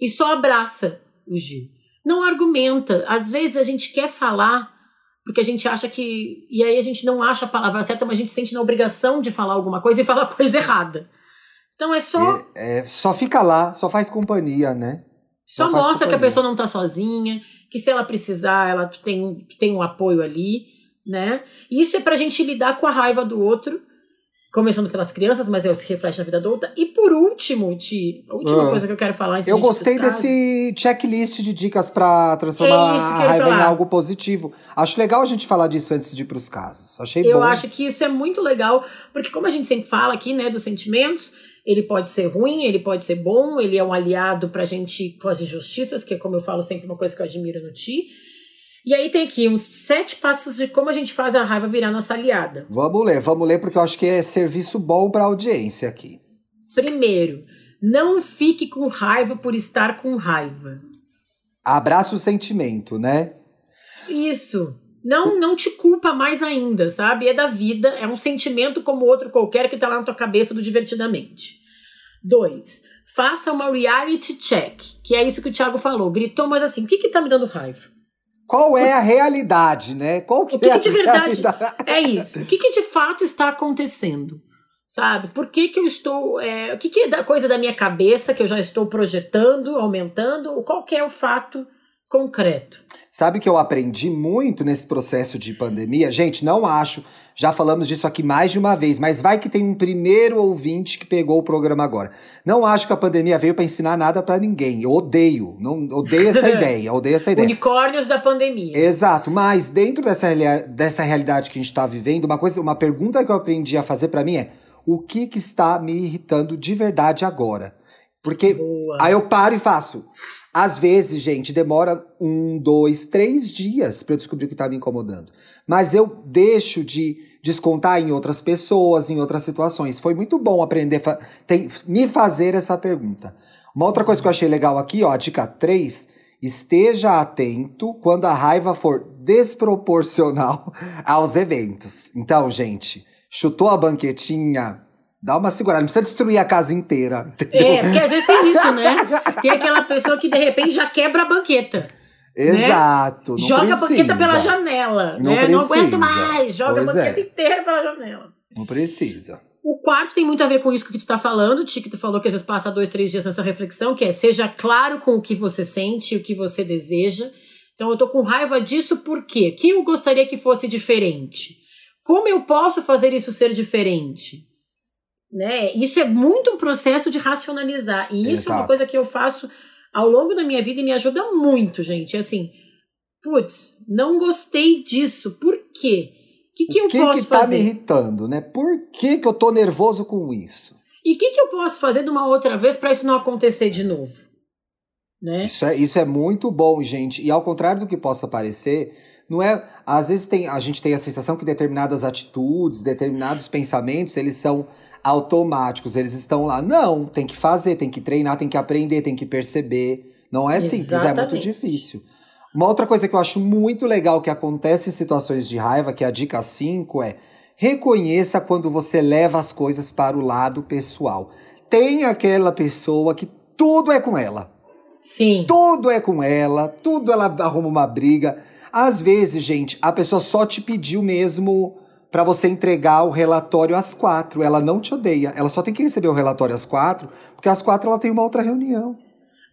E só abraça o Gil. Não argumenta. Às vezes a gente quer falar porque a gente acha que. E aí a gente não acha a palavra certa, mas a gente sente na obrigação de falar alguma coisa e fala coisa errada. Então é só. É, é, só fica lá, só faz companhia, né? Só, só mostra companhia. que a pessoa não tá sozinha, que se ela precisar, ela tem, tem um apoio ali né? Isso é pra gente lidar com a raiva do outro, começando pelas crianças, mas se reflete na vida adulta. E por último, Ti, a última ah. coisa que eu quero falar antes Eu gostei desse checklist de dicas para transformar é a raiva em algo positivo. Acho legal a gente falar disso antes de ir pros casos. Achei eu bom. Eu acho que isso é muito legal, porque como a gente sempre fala aqui, né, dos sentimentos, ele pode ser ruim, ele pode ser bom, ele é um aliado pra gente com as injustiças, que é como eu falo sempre uma coisa que eu admiro no Ti. E aí tem aqui uns sete passos de como a gente faz a raiva virar nossa aliada. Vamos ler, vamos ler, porque eu acho que é serviço bom para audiência aqui. Primeiro, não fique com raiva por estar com raiva. Abraça o sentimento, né? Isso. Não, não te culpa mais ainda, sabe? É da vida, é um sentimento como outro qualquer que tá lá na tua cabeça do divertidamente. Dois, faça uma reality check, que é isso que o Thiago falou. Gritou, mas assim, o que que tá me dando raiva? Qual é a realidade, né? Qual que, o que, é que de verdade realidade? é isso? O que, que de fato está acontecendo? Sabe? Por que, que eu estou. É, o que, que é da coisa da minha cabeça que eu já estou projetando, aumentando? Qual que é o fato concreto? Sabe que eu aprendi muito nesse processo de pandemia? Gente, não acho. Já falamos disso aqui mais de uma vez, mas vai que tem um primeiro ouvinte que pegou o programa agora. Não acho que a pandemia veio para ensinar nada para ninguém. Eu odeio, não odeio essa ideia, odeio essa ideia. Unicórnios da pandemia. Exato, mas dentro dessa, dessa realidade que a gente está vivendo, uma coisa, uma pergunta que eu aprendi a fazer para mim é: o que que está me irritando de verdade agora? Porque Boa. aí eu paro e faço. Às vezes, gente, demora um, dois, três dias para eu descobrir o que está me incomodando. Mas eu deixo de descontar em outras pessoas, em outras situações. Foi muito bom aprender, fa tem, me fazer essa pergunta. Uma outra coisa que eu achei legal aqui, ó, dica 3, esteja atento quando a raiva for desproporcional aos eventos. Então, gente, chutou a banquetinha, Dá uma segurada, não precisa destruir a casa inteira. Entendeu? É, porque às vezes tem isso, né? Tem aquela pessoa que de repente já quebra a banqueta. Né? Exato. Né? joga precisa. a banqueta pela janela. Não, né? não aguento mais. Joga pois a banqueta é. inteira pela janela. Não precisa. O quarto tem muito a ver com isso que tu tá falando, Ti, tu falou que às vezes passa dois, três dias nessa reflexão, que é seja claro com o que você sente, o que você deseja. Então eu tô com raiva disso por quê? Que eu gostaria que fosse diferente? Como eu posso fazer isso ser diferente? Né? Isso é muito um processo de racionalizar. E isso Exato. é uma coisa que eu faço ao longo da minha vida e me ajuda muito, gente. É assim, putz, não gostei disso. Por quê? O que, que eu que posso que tá fazer? me irritando, né? Por que, que eu tô nervoso com isso? E o que, que eu posso fazer de uma outra vez para isso não acontecer de novo? Né? Isso, é, isso é muito bom, gente. E ao contrário do que possa parecer, não é. Às vezes tem, a gente tem a sensação que determinadas atitudes, determinados pensamentos, eles são automáticos, eles estão lá. Não, tem que fazer, tem que treinar, tem que aprender, tem que perceber. Não é Exatamente. simples, é muito difícil. Uma outra coisa que eu acho muito legal que acontece em situações de raiva, que é a dica 5, é reconheça quando você leva as coisas para o lado pessoal. Tem aquela pessoa que tudo é com ela. Sim. Tudo é com ela, tudo ela arruma uma briga. Às vezes, gente, a pessoa só te pediu mesmo para você entregar o relatório às quatro. Ela não te odeia. Ela só tem que receber o relatório às quatro, porque às quatro ela tem uma outra reunião.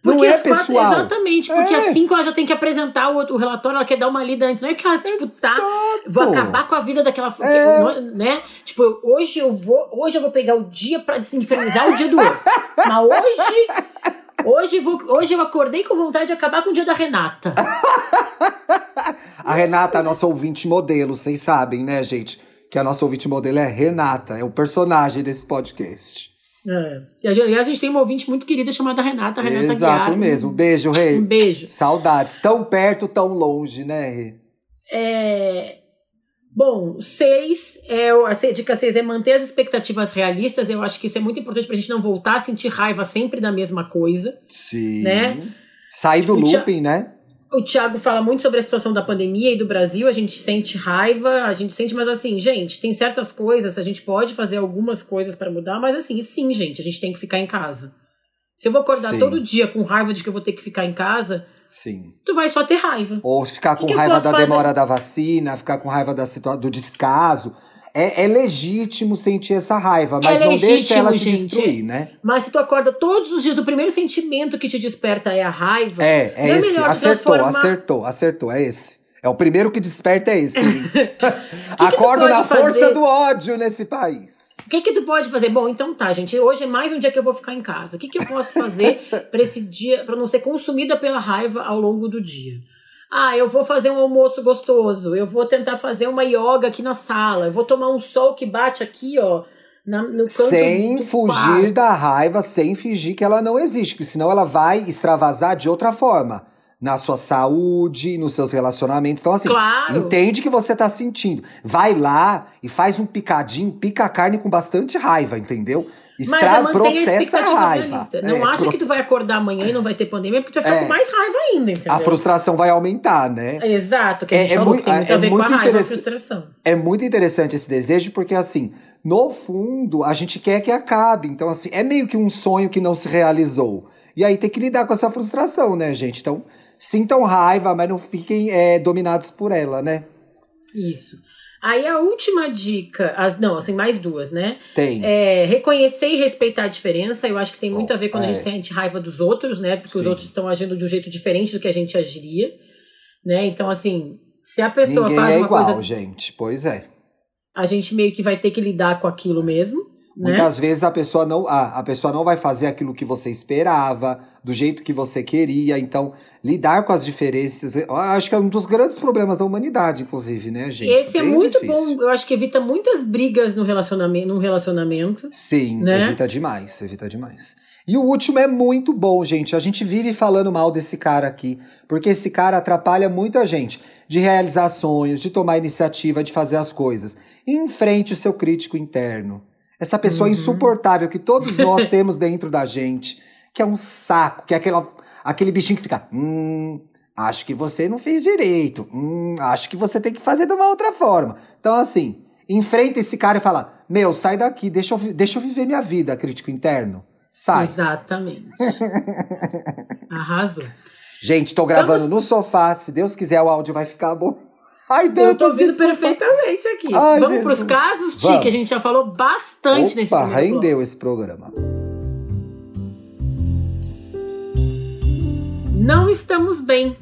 Porque não é pessoal. Quatro, exatamente, porque é. às cinco ela já tem que apresentar o, o, relatório, ela quer dar uma lida antes. Não é que ela, tipo, tá. Vou acabar com a vida daquela. É. Né? Tipo, hoje eu vou. Hoje eu vou pegar o dia pra desinfernizar o dia do outro. Mas hoje. Hoje, vou, hoje eu acordei com vontade de acabar com o dia da Renata. a Renata é a nossa ouvinte modelo, vocês sabem, né, gente? que a nossa ouvinte modelo é Renata, é o personagem desse podcast. É. E aliás, a gente tem uma ouvinte muito querida chamada Renata, Renata Exato mesmo. Beijo, Rei. Um beijo. Saudades. Tão perto, tão longe, né, Rei? É... Bom, seis, é, a dica seis é manter as expectativas realistas. Eu acho que isso é muito importante pra gente não voltar a sentir raiva sempre da mesma coisa. Sim. Né? Sair do looping, né? O Thiago fala muito sobre a situação da pandemia e do Brasil. A gente sente raiva, a gente sente, mas assim, gente, tem certas coisas, a gente pode fazer algumas coisas para mudar, mas assim, sim, gente, a gente tem que ficar em casa. Se eu vou acordar sim. todo dia com raiva de que eu vou ter que ficar em casa, Sim. Tu vai só ter raiva. Ou ficar com que que raiva da fazer? demora da vacina, ficar com raiva da do descaso. É, é, legítimo sentir essa raiva, mas é não deixa ela te gente. destruir, né? Mas se tu acorda todos os dias, o primeiro sentimento que te desperta é a raiva. É, é, é esse. Acertou, transformar... acertou, acertou. É esse. É o primeiro que desperta é esse. que Acordo na força fazer? do ódio nesse país. O que, que tu pode fazer? Bom, então tá, gente. Hoje é mais um dia que eu vou ficar em casa. O que, que eu posso fazer para esse dia, para não ser consumida pela raiva ao longo do dia? Ah, eu vou fazer um almoço gostoso, eu vou tentar fazer uma yoga aqui na sala, eu vou tomar um sol que bate aqui, ó, na, no canto Sem fugir da raiva, sem fingir que ela não existe, porque senão ela vai extravasar de outra forma. Na sua saúde, nos seus relacionamentos. Então, assim, claro. entende que você tá sentindo. Vai lá e faz um picadinho, pica a carne com bastante raiva, entendeu? Extra, Mas processa a raiva. Não é, acha pro... que tu vai acordar amanhã e não vai ter pandemia, porque tu vai ficar é. com mais raiva ainda, entendeu? A frustração vai aumentar, né? Exato, que a gente é, falou, é muito, que tem muito é, a ver muito com a raiva, a frustração. É muito interessante esse desejo, porque assim, no fundo, a gente quer que acabe. Então, assim, é meio que um sonho que não se realizou. E aí tem que lidar com essa frustração, né, gente? Então, sintam raiva, mas não fiquem é, dominados por ela, né? Isso. Aí a última dica, as, não, assim, mais duas, né? Tem. É, reconhecer e respeitar a diferença. Eu acho que tem muito a ver quando é. a gente sente raiva dos outros, né? Porque os Sim. outros estão agindo de um jeito diferente do que a gente agiria, né? Então, assim, se a pessoa Ninguém faz é uma igual, coisa, gente. Pois é. a gente meio que vai ter que lidar com aquilo mesmo, né? Muitas vezes a pessoa não, a, a pessoa não vai fazer aquilo que você esperava, do jeito que você queria. Então, lidar com as diferenças, eu acho que é um dos grandes problemas da humanidade, inclusive, né, gente? Esse é muito difícil. bom. Eu acho que evita muitas brigas no relacionamento, num relacionamento. Sim, né? evita demais, evita demais. E o último é muito bom, gente. A gente vive falando mal desse cara aqui, porque esse cara atrapalha muita gente de realizar sonhos, de tomar iniciativa, de fazer as coisas. Enfrente o seu crítico interno. Essa pessoa Uhum. insuportável que todos nós temos dentro da gente, que é um saco, que é aquela, aquele bichinho que fica. Hum, acho que você não fez direito. Hum, acho que você tem que fazer de uma outra forma. Então, assim, enfrenta esse cara e fala: Meu, sai daqui, deixa eu, deixa eu viver minha vida, crítico interno. Sai. Exatamente. Arrasou. Gente, tô gravando no sofá. Se Deus quiser, o áudio vai ficar bom. Ai, Deus, Eu tô ouvindo desculpa. perfeitamente aqui. Ai, Vamos Jesus. pros casos, Ti, que a gente já falou bastante nesse Opa, primeiro bloco. rendeu esse programa. Não estamos bem.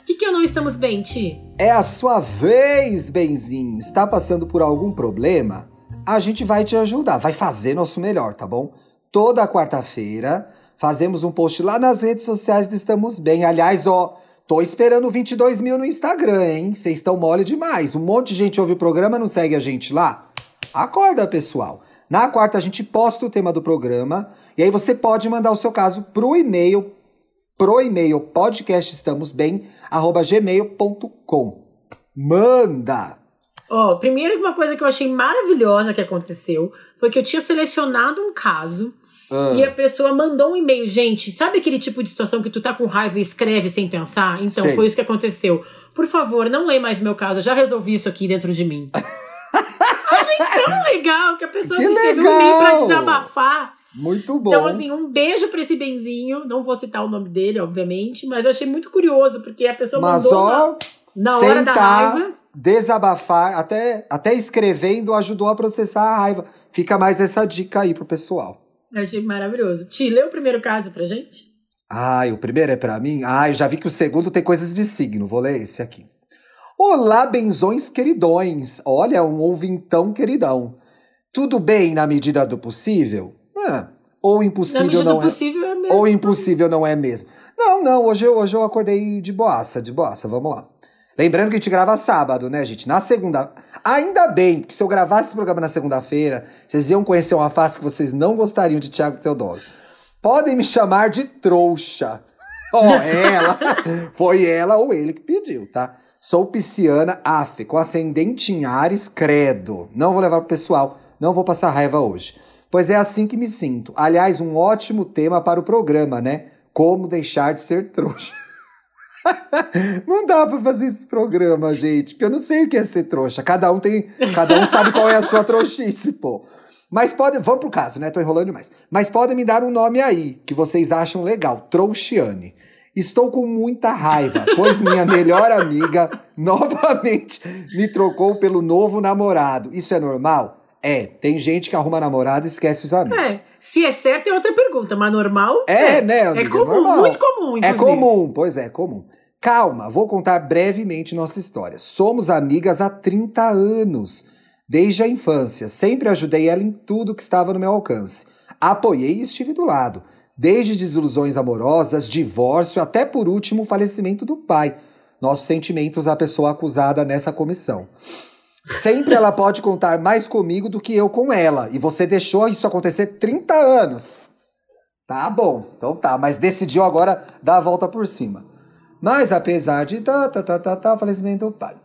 O que, que eu não estamos bem, Ti? É a sua vez, Benzinho. Está passando por algum problema? A gente vai te ajudar, vai fazer nosso melhor, tá bom? Toda quarta-feira fazemos um post lá nas redes sociais do Estamos Bem. Aliás, ó, tô esperando 22 mil no Instagram, hein? Vocês estão mole demais. Um monte de gente ouve o programa, não segue a gente lá? Acorda, pessoal. Na quarta a gente posta o tema do programa e aí você pode mandar o seu caso pro e-mail pro e-mail podcastestamosbem@gmail.com. Manda. Ó, primeiro uma coisa que eu achei maravilhosa que aconteceu foi que eu tinha selecionado um caso Ah, e a pessoa mandou um e-mail. Gente, sabe aquele tipo de situação que tu tá com raiva e escreve sem pensar? Então, foi isso que aconteceu. Por favor, não leia mais meu caso. Eu já resolvi isso aqui dentro de mim. Achei tão legal que a pessoa Que me escreveu um e-mail pra desabafar. muito bom. Então, assim, um beijo pra esse benzinho. Não vou citar o nome dele, obviamente, mas achei muito curioso, porque a pessoa Mas mandou ó, na, na hora da sentar, raiva. desabafar, até, até escrevendo ajudou a processar a raiva. Fica mais essa dica aí pro pessoal. Achei maravilhoso. Ti, lê o primeiro caso pra gente? Ai, o primeiro é pra mim? Ai, já vi que o segundo tem coisas de signo. Vou ler esse aqui. Olá, benzões queridões. Olha, um ouvintão queridão. Tudo bem na medida do possível? Ah, ou Na impossível medida não do é. possível é mesmo. Ou impossível não é mesmo. Não, não, hoje, eu- hoje eu acordei de boaça, de boaça, vamos lá. Lembrando que a gente grava sábado, né, gente? Na segunda. Ainda bem, porque se eu gravasse esse programa na segunda-feira, vocês iam conhecer uma face que vocês não gostariam de Tiago Teodoro. Podem me chamar de trouxa. Ó, ela. Foi ela ou ele que pediu, tá? Sou pisciana af, com ascendente em Ares, credo. Não vou levar pro pessoal, não vou passar raiva hoje. Pois é assim que me sinto. Aliás, um ótimo tema para o programa, né? Como deixar de ser trouxa. não dá pra fazer esse programa, gente, porque eu não sei o que é ser trouxa. Cada um tem, cada um sabe qual é a sua trouxice, pô. Mas podem, vamos pro caso, né? Tô enrolando demais. Mas podem me dar um nome aí que vocês acham legal, Trouxiane. Estou com muita raiva, pois minha melhor amiga novamente me trocou pelo novo namorado. Isso é normal? É, tem gente que arruma namorado e esquece os amigos. É, se é certo é outra pergunta, mas normal. É, né, É comum, Normal. muito comum, É inclusive. comum, pois é, comum. Calma, vou contar brevemente nossa história. Somos amigas há 30 anos, desde a infância. Sempre ajudei ela em tudo que estava no meu alcance. Apoiei e estive do lado, desde desilusões amorosas, divórcio, até por último o falecimento do pai. Nossos sentimentos à pessoa acusada nessa comissão. Sempre ela pode contar mais comigo do que eu com ela. E você deixou isso acontecer 30 anos. Tá bom, então tá. Mas decidiu agora dar a volta por cima. Mas apesar de tá, tá, tá, tá, tá, falecimento do pai.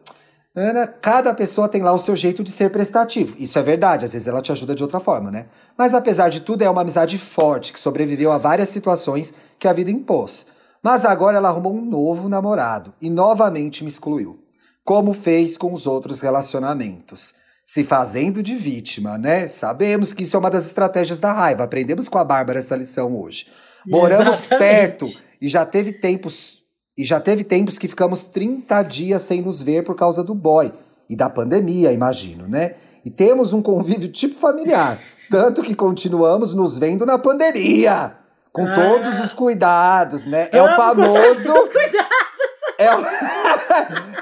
Ana, Cada pessoa tem lá o seu jeito de ser prestativo. Isso é verdade, às vezes ela te ajuda de outra forma, né? Mas apesar de tudo, é uma amizade forte que sobreviveu a várias situações que a vida impôs. Mas agora ela arrumou um novo namorado e novamente me excluiu. Como fez com os outros relacionamentos. Se fazendo de vítima, né? Sabemos que isso é uma das estratégias da raiva. Aprendemos com a Bárbara essa lição hoje. Moramos Exatamente. perto e já teve tempos e já teve tempos que ficamos 30 dias sem nos ver por causa do boy. e da pandemia, imagino, né? E temos um convívio tipo familiar. Tanto que continuamos nos vendo na pandemia. Com Ah. todos os cuidados, né? É o famoso. todos os cuidados. É o,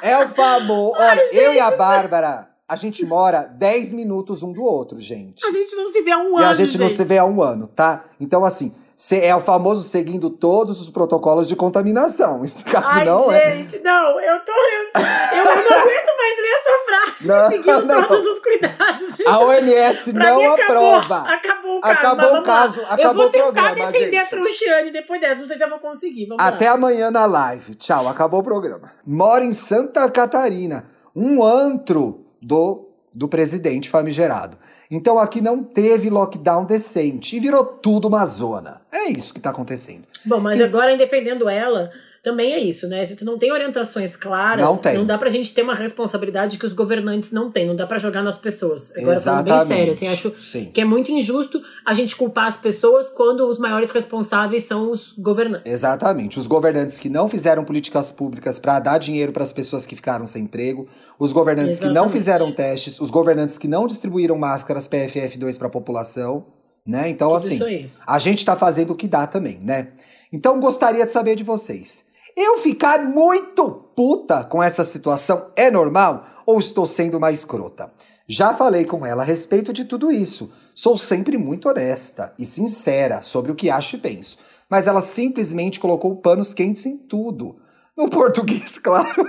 é o famoso. Olha, eu e a Bárbara, a gente mora 10 minutos um do outro, gente. A gente não se vê há um E ano. a gente não gente. se vê há um ano, tá? Então, assim, é o famoso seguindo todos os protocolos de contaminação. Esse caso Ai, não é. gente, não, eu tô. Eu, eu não aguento mais ler essa frase. Não, seguindo não. todos os cuidados, gente. A OMS Pra não acabou, aprova. Acabou o caso. Acabou o lá. caso, Eu acabou vou o tentar programa, defender a gente. Trouxiane depois dessa. Não sei se eu vou conseguir. Vamos Até lá. amanhã na live. Tchau, acabou o programa. Mora em Santa Catarina, um antro do, do presidente famigerado. Então aqui não teve lockdown decente e virou tudo uma zona. É isso que tá acontecendo. Bom, mas agora em defendendo ela, também é isso, né? Se tu não tem orientações claras, Não tem. dá pra gente ter uma responsabilidade que os governantes não têm. Não dá pra jogar nas pessoas. Agora falando bem Exatamente. sério, assim, acho Sim. que é muito injusto a gente culpar as pessoas quando os maiores responsáveis são os governantes. Exatamente. Os governantes que não fizeram políticas públicas para dar dinheiro para as pessoas que ficaram sem emprego, os governantes que não Exatamente. fizeram testes, os governantes que não distribuíram máscaras PFF2 para a população, né? Então, Tudo assim, a gente tá fazendo o que dá também, né? Então, gostaria de saber de vocês. Eu ficar muito puta com essa situação é normal ou estou sendo uma escrota? Já falei com ela a respeito de tudo isso. Sou sempre muito honesta e sincera sobre o que acho e penso. Mas ela simplesmente colocou panos quentes em tudo. No português, claro.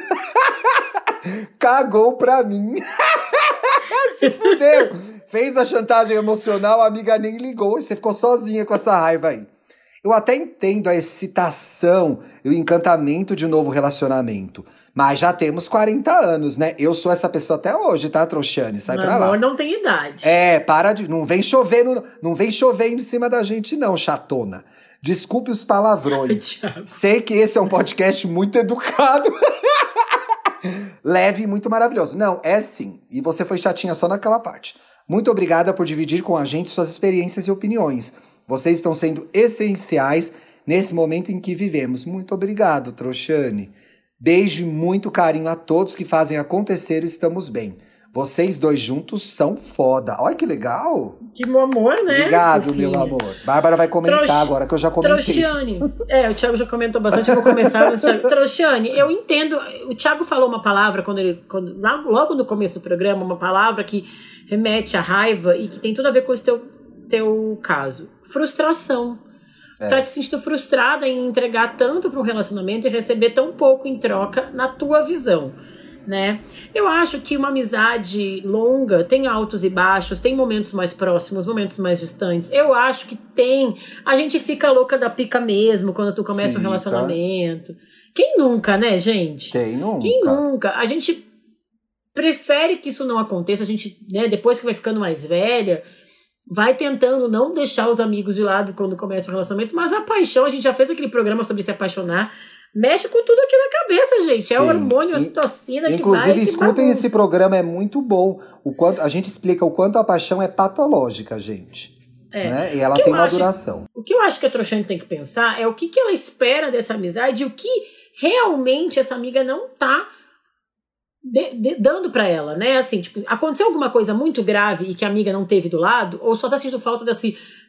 Cagou pra mim. Se fudeu. Fez a chantagem emocional, a amiga nem ligou e você ficou sozinha com essa raiva aí. Eu até entendo a excitação e o encantamento de um novo relacionamento. Mas já temos 40 anos, né? Eu sou essa pessoa até hoje, tá, Trouxane? Sai O pra lá. amor não tem idade. É, para de. Não vem chover, no, não vem chover em cima da gente, não, chatona. Desculpe os palavrões. Sei que esse é um podcast muito educado. Leve e muito maravilhoso. Não, é sim. E você foi chatinha só naquela parte. Muito obrigada por dividir com a gente suas experiências e opiniões. Vocês estão sendo essenciais nesse momento em que vivemos. Muito obrigado, Trouxane. Beijo e muito carinho a todos que fazem acontecer o Estamos Bem. Vocês dois juntos são foda. Olha que legal. Que meu amor, né? Obrigado, fofinha? meu amor. Bárbara vai comentar agora que eu já comentei. Trouxiane. É, o Thiago já comentou bastante, eu vou começar. mas, Trouxiane, eu entendo. O Thiago falou uma palavra quando ele. Quando, logo no começo do programa, uma palavra que remete à raiva e que tem tudo a ver com esse teu, teu caso. Frustração. É. Tá te sentindo frustrada em entregar tanto para um relacionamento e receber tão pouco em troca na tua visão. Né? Eu acho que uma amizade longa tem altos e baixos, tem momentos mais próximos, momentos mais distantes. Eu acho que tem. A gente fica louca da pica mesmo quando tu começa um Fica. relacionamento. Quem nunca, né, gente? Quem nunca? Quem nunca? A gente prefere que isso não aconteça. A gente, né, depois que vai ficando mais velha, vai tentando não deixar os amigos de lado quando começa o relacionamento, mas a paixão, a gente já fez aquele programa sobre se apaixonar. Mexe com tudo aqui na cabeça, gente. É Sim. o hormônio, a In- citocina que. Inclusive, escutem esse programa, é muito bom. O quanto, a gente explica o quanto a paixão é patológica, gente. É. Né? E ela tem uma acho- duração. O que eu acho que a Trouxane tem que pensar é o que, que ela espera dessa amizade e o que realmente essa amiga não tá de- de- dando pra ela, né? Assim, tipo, aconteceu alguma coisa muito grave e que a amiga não teve do lado, ou só tá sentindo falta dessa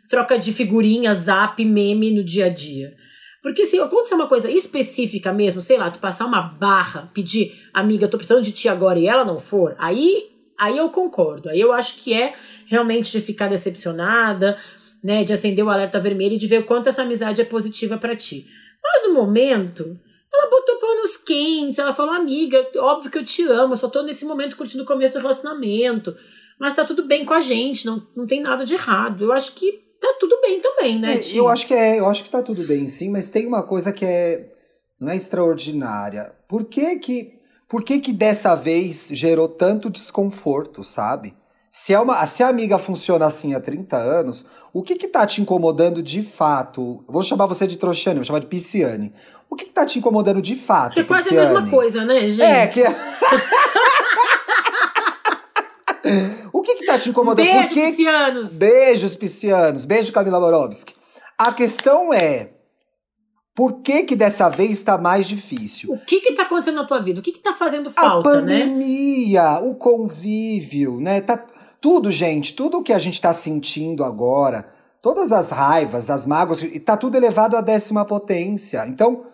troca de figurinha, zap, meme no dia a dia. Porque se acontecer uma coisa específica mesmo, sei lá, tu passar uma barra, pedir, amiga, eu tô precisando de ti agora e ela não for, aí, aí eu concordo. Aí eu acho que é realmente de ficar decepcionada, né, de acender o alerta vermelho e de ver o quanto essa amizade é positiva pra ti. Mas no momento, ela botou panos quentes, ela falou, amiga, óbvio que eu te amo, eu só tô nesse momento curtindo o começo do relacionamento, mas tá tudo bem com a gente, não, não tem nada de errado. Eu acho que tá tudo bem também, né, É, eu acho que é, eu acho que tá tudo bem, sim, mas tem uma coisa que é não é extraordinária. Por que que, por que que dessa vez gerou tanto desconforto, sabe? Se, é uma, se a amiga funciona assim há 30 anos, o que que tá te incomodando de fato? Vou chamar você de Trouxane, vou chamar de Pisciane. O que que tá te incomodando de fato, Que é quase a Pisciane? mesma coisa, né, gente? É, que... o que que tá te incomodando? Beijo, que piscianos! Beijos, piscianos. Beijo, Camila Borowski. A questão é: Por que que dessa vez está mais difícil? O que que tá acontecendo na tua vida? O que que tá fazendo A falta, né? pandemia, o convívio, né? Tá tudo, gente, tudo que a gente tá sentindo agora, todas as raivas, as mágoas, e tá tudo elevado à décima potência. Então,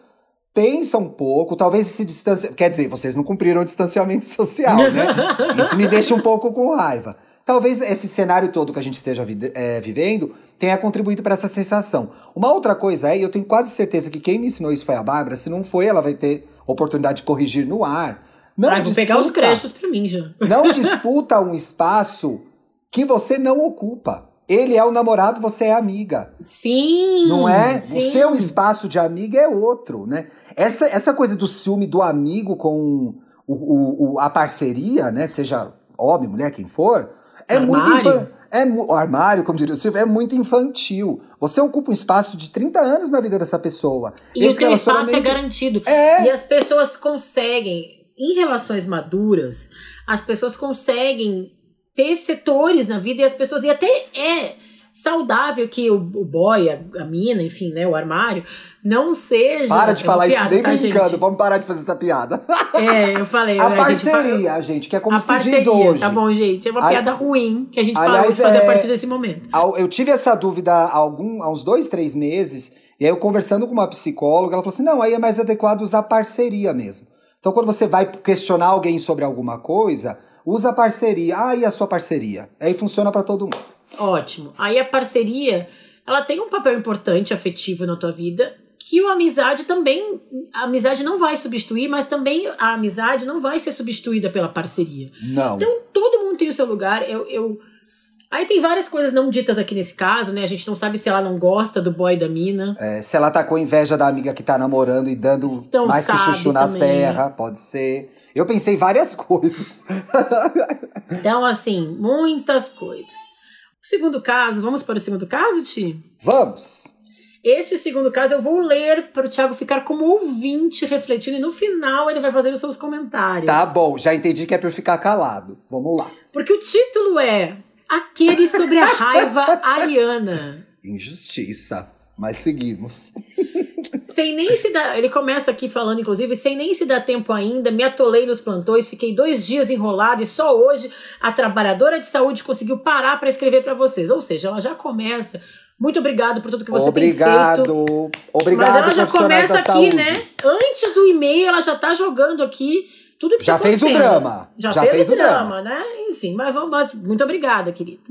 pensa um pouco, talvez esse distanciamento. Quer dizer, vocês não cumpriram o distanciamento social, né? Isso me deixa um pouco com raiva. Talvez esse cenário todo que a gente esteja vi- é, vivendo tenha contribuído para essa sensação. Uma outra coisa é, e eu tenho quase certeza que quem me ensinou isso foi a Bárbara, se não foi, ela vai ter oportunidade de corrigir no ar. Não Ai, vou pegar os disputa- créditos pra mim já. Não disputa um espaço que você não ocupa. Ele é o namorado, você é amiga. Sim! Não é? Sim. O seu espaço de amiga é outro, né? Essa, essa coisa do ciúme do amigo com o, o- o- a parceria, né? Seja homem, mulher, quem for, é muito Armário. infantil. É, o armário, como diria o Silvio, é muito infantil. Você ocupa um espaço de 30 anos na vida dessa pessoa. E o Esse teu espaço é garantido. É. E as pessoas conseguem, em relações maduras, as pessoas conseguem ter setores na vida e as pessoas. E até é saudável que o, o boy, a, a mina, enfim, né, o armário, não seja. Para de falar piada, isso, nem tá, brincando. gente? Vamos parar de fazer essa piada. É, eu falei. A a gente fala- parceria, gente, que é como se parceria, diz hoje. tá bom, gente? É uma A- piada ruim que a gente parou Aliás, de fazer é- a partir desse momento. Eu tive essa dúvida há, algum, há uns dois, três meses, e aí eu conversando com uma psicóloga, ela falou assim: não, aí é mais adequado usar parceria mesmo. Então, quando você vai questionar alguém sobre alguma coisa, usa a parceria. Ah, e a sua parceria? Aí funciona pra todo mundo. Ótimo. Aí a parceria, ela tem um papel importante afetivo na tua vida, que a amizade também, a amizade não vai substituir, mas também a amizade não vai ser substituída pela parceria. Não. Então todo mundo tem o seu lugar. Eu, eu... Aí tem várias coisas não ditas aqui nesse caso, né? A gente não sabe se ela não gosta do boy da mina. É, se ela tá com inveja da amiga que tá namorando e dando Então mais que chuchu na também, serra, pode ser. Eu pensei várias coisas. Então, assim, muitas coisas. O segundo caso, vamos para o segundo caso, Ti? Vamos! Este segundo caso eu vou ler para o Thiago ficar como ouvinte refletindo e no final ele vai fazer os seus comentários. Tá bom, já entendi que é pra eu ficar calado. Vamos lá. Porque o título é Aquele sobre a raiva ariana. Injustiça. Mas seguimos. Sem nem se dar. Ele começa aqui falando, inclusive, sem nem se dar tempo ainda, me atolei nos plantões, fiquei dois dias enrolado e só hoje a trabalhadora de saúde conseguiu parar para escrever para vocês. Ou seja, ela já começa. Muito obrigado por tudo que você tem feito. Obrigado. Obrigado, Mas ela já começa aqui, saúde. né? Antes do e-mail, ela já tá jogando aqui tudo que Já tá fez o drama. Já, Já fez, fez o o drama, né? Enfim, mas vamos. Mas muito obrigada, querida.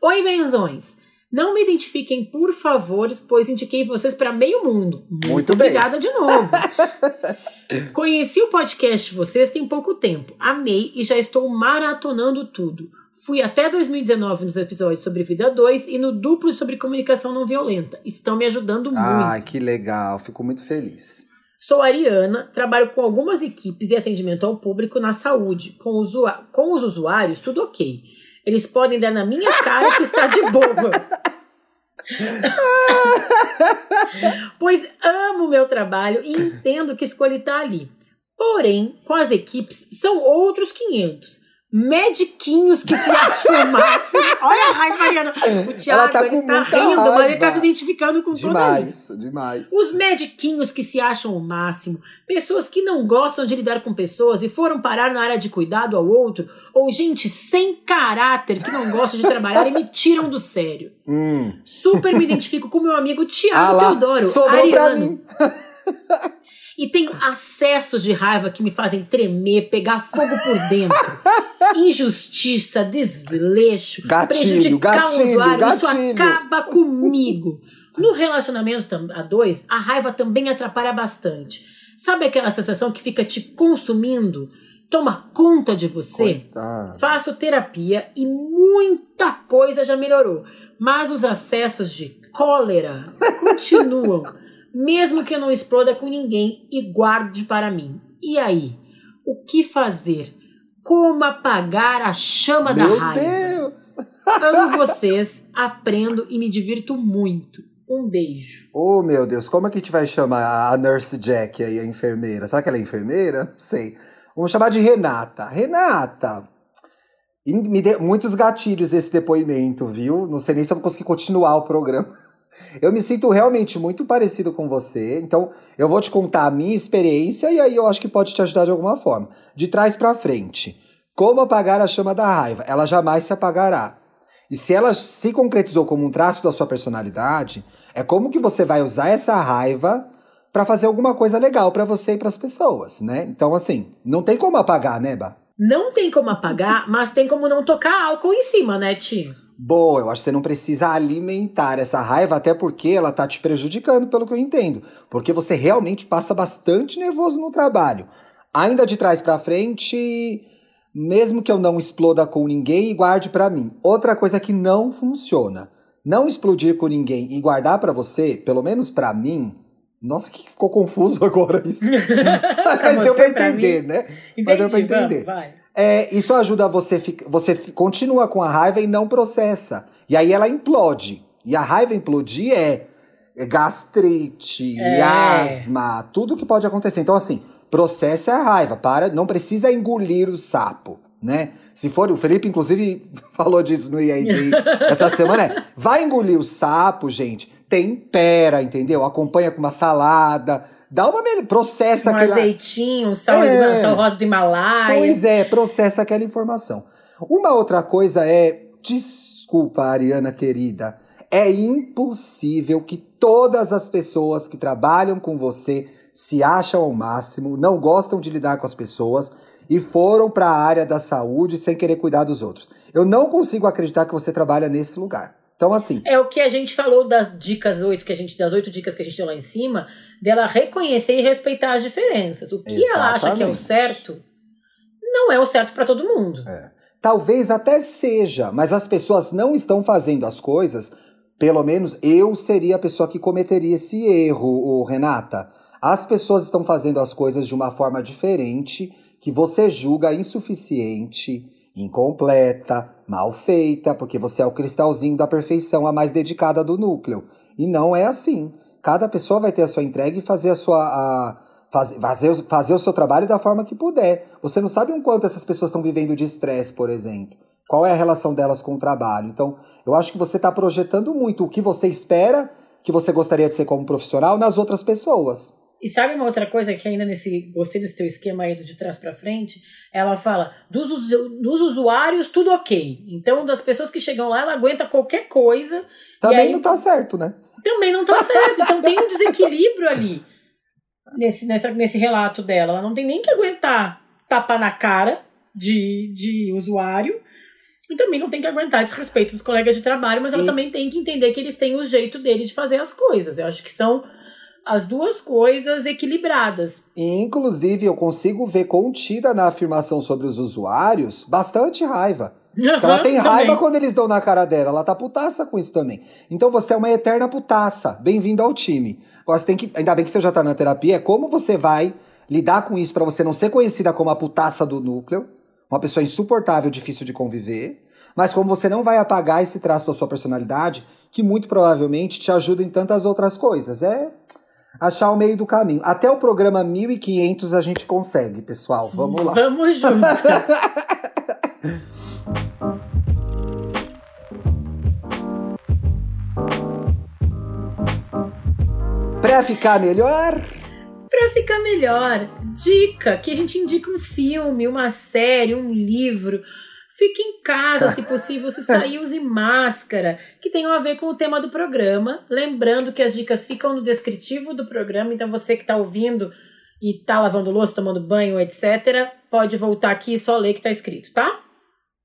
Oi, benzões. Não me identifiquem, por favor, pois indiquei vocês para meio mundo. Muito bem. Obrigada de novo. Conheci o podcast de vocês tem pouco tempo. Amei e já estou maratonando tudo. Fui até 2019 nos episódios sobre Vida 2 e no duplo sobre comunicação não violenta. Estão me ajudando muito. Ai, que legal. Fico muito feliz. Sou Ariana, trabalho com algumas equipes e atendimento ao público na saúde. Com, usua- com os usuários, tudo ok. Eles podem dar na minha cara que está de boa. pois amo o meu trabalho e entendo que escolhi estar ali. Porém, com as equipes, são outros 500. Mediquinhos que se acham o máximo. Olha a raiva, Mariana. O Thiago, tá ele tá rindo, mas ele tá raiva. se identificando com toda a Demais, demais. os mediquinhos que se acham o máximo, pessoas que não gostam de lidar com pessoas e foram parar na área de cuidado ao outro, ou gente sem caráter que não gosta de trabalhar e me tiram do sério. Hum. Super me identifico com meu amigo Ah Tiago lá, Teodoro, sobrou pra ariano. mim. E tenho acessos de raiva que me fazem tremer, pegar fogo por dentro. Injustiça, desleixo, Gatilho, prejudicar o gatilho, usuário. Isso gatilho. acaba comigo. No relacionamento a dois, a raiva também atrapalha bastante. Sabe aquela sensação que fica te consumindo? Toma conta de você? Coitado. Faço terapia e muita coisa já melhorou. Mas os acessos de cólera continuam. mesmo que eu não exploda com ninguém e guarde para mim. E aí? O que fazer? Como apagar a chama da Meu raiva? Deus! Amo vocês, aprendo e me divirto muito. Um beijo. Oh, meu Deus, como é que a gente vai chamar a Nurse Jack aí, a enfermeira? Será que ela é enfermeira? Não sei. Vamos chamar de Renata. Renata, me deu muitos gatilhos esse depoimento, viu? Não sei nem se eu vou conseguir continuar o programa. Eu me sinto realmente muito parecido com você, então eu vou te contar a minha experiência e aí eu acho que pode te ajudar de alguma forma. De trás para frente. Como apagar a chama da raiva? Ela jamais se apagará. E se ela se concretizou como um traço da sua personalidade, é como que você vai usar essa raiva para fazer alguma coisa legal para você e para as pessoas, né? Então assim, não tem como apagar, né, Bah? Não tem como apagar, mas tem como não tocar álcool em cima, né, Ti? Boa, eu acho que você não precisa alimentar essa raiva, até porque ela tá te prejudicando, pelo que eu entendo. Porque você realmente passa bastante nervoso no trabalho. Ainda de trás para frente, mesmo que eu não exploda com ninguém e guarde para mim. Outra coisa que não funciona. Não explodir com ninguém e guardar para você, pelo menos para mim, nossa, que ficou confuso agora isso. Mas deu pra entender, né? Entendi, Mas deu pra entender. Vamos, vai. É, isso ajuda você, você continua com a raiva e não processa. E aí ela implode. E a raiva implodir é gastrite, É. asma, tudo que pode acontecer. Então, assim, processe a raiva, para, não precisa engolir o sapo, né? Se for, o Felipe, inclusive, falou disso no IAD essa semana, é, vai engolir o sapo, gente, tempera, entendeu? Acompanha com uma salada, dá uma melhor, processa Um aquela... azeitinho, um sal, É. sal rosa do Himalaia. Pois é, processa aquela informação. Uma outra coisa é, desculpa, Ariana querida, é impossível que todas as pessoas que trabalham com você se acham ao máximo, não gostam de lidar com as pessoas e foram para a área da saúde sem querer cuidar dos outros. Eu não consigo acreditar que você trabalha nesse lugar. Então, assim, É o que a gente falou das dicas oito que a gente das oito dicas que a gente deu lá em cima, dela reconhecer e respeitar as diferenças. O que ela acha que é o Exatamente. certo, não é o certo para todo mundo. Talvez até seja, mas as pessoas não estão fazendo as coisas. Pelo menos eu seria a pessoa que cometeria esse erro, Renata. As pessoas estão fazendo as coisas de uma forma diferente, que você julga insuficiente, incompleta, mal feita, porque você é o cristalzinho da perfeição, a mais dedicada do núcleo. E não é assim. Cada pessoa vai ter a sua entrega e fazer a sua. A, faz- fazer, fazer o seu trabalho da forma que puder. Você não sabe um quanto essas pessoas estão vivendo de estresse, por exemplo. Qual é a relação delas com o trabalho? Então, eu acho que você está projetando muito o que você espera, que você gostaria de ser como profissional, nas outras pessoas. E sabe uma outra coisa que ainda nesse. Gostei desse teu esquema aí de trás pra frente? Ela fala: dos, dos usuários, tudo ok. Então, das pessoas que chegam lá, ela aguenta qualquer coisa. Também aí, não tá certo, né? também não tá certo. Então tem um desequilíbrio ali nesse, nessa, nesse relato dela. Ela não tem nem que aguentar tapar na cara de, de usuário. E também não tem que aguentar desrespeito dos colegas de trabalho, mas ela E- também tem que entender que eles têm o jeito deles de fazer as coisas. Eu acho que são as duas coisas equilibradas. E, inclusive, eu consigo ver contida na afirmação sobre os usuários bastante raiva. Porque ela tem raiva Também. quando eles dão na cara dela. Ela tá putaça com isso também. Então você é uma eterna putaça. Bem-vindo ao time. Agora você tem que. Ainda bem que você já tá na terapia. É como você vai lidar com isso pra você não ser conhecida como a putaça do núcleo, uma pessoa insuportável, difícil de conviver. Mas como você não vai apagar esse traço da sua personalidade, que muito provavelmente te ajuda em tantas outras coisas. É achar o meio do caminho. Até o programa 1500 a gente consegue, pessoal. Vamos lá. Vamos juntos. Pra ficar melhor, Pra ficar melhor, dica que a gente indica um filme, uma série, um livro. Fique em casa, se possível, se sair, use máscara, que tenham a ver com o tema do programa. Lembrando que as dicas ficam no descritivo do programa, então você que tá ouvindo e tá lavando louça, tomando banho, etc., pode voltar aqui e só ler que tá escrito, tá?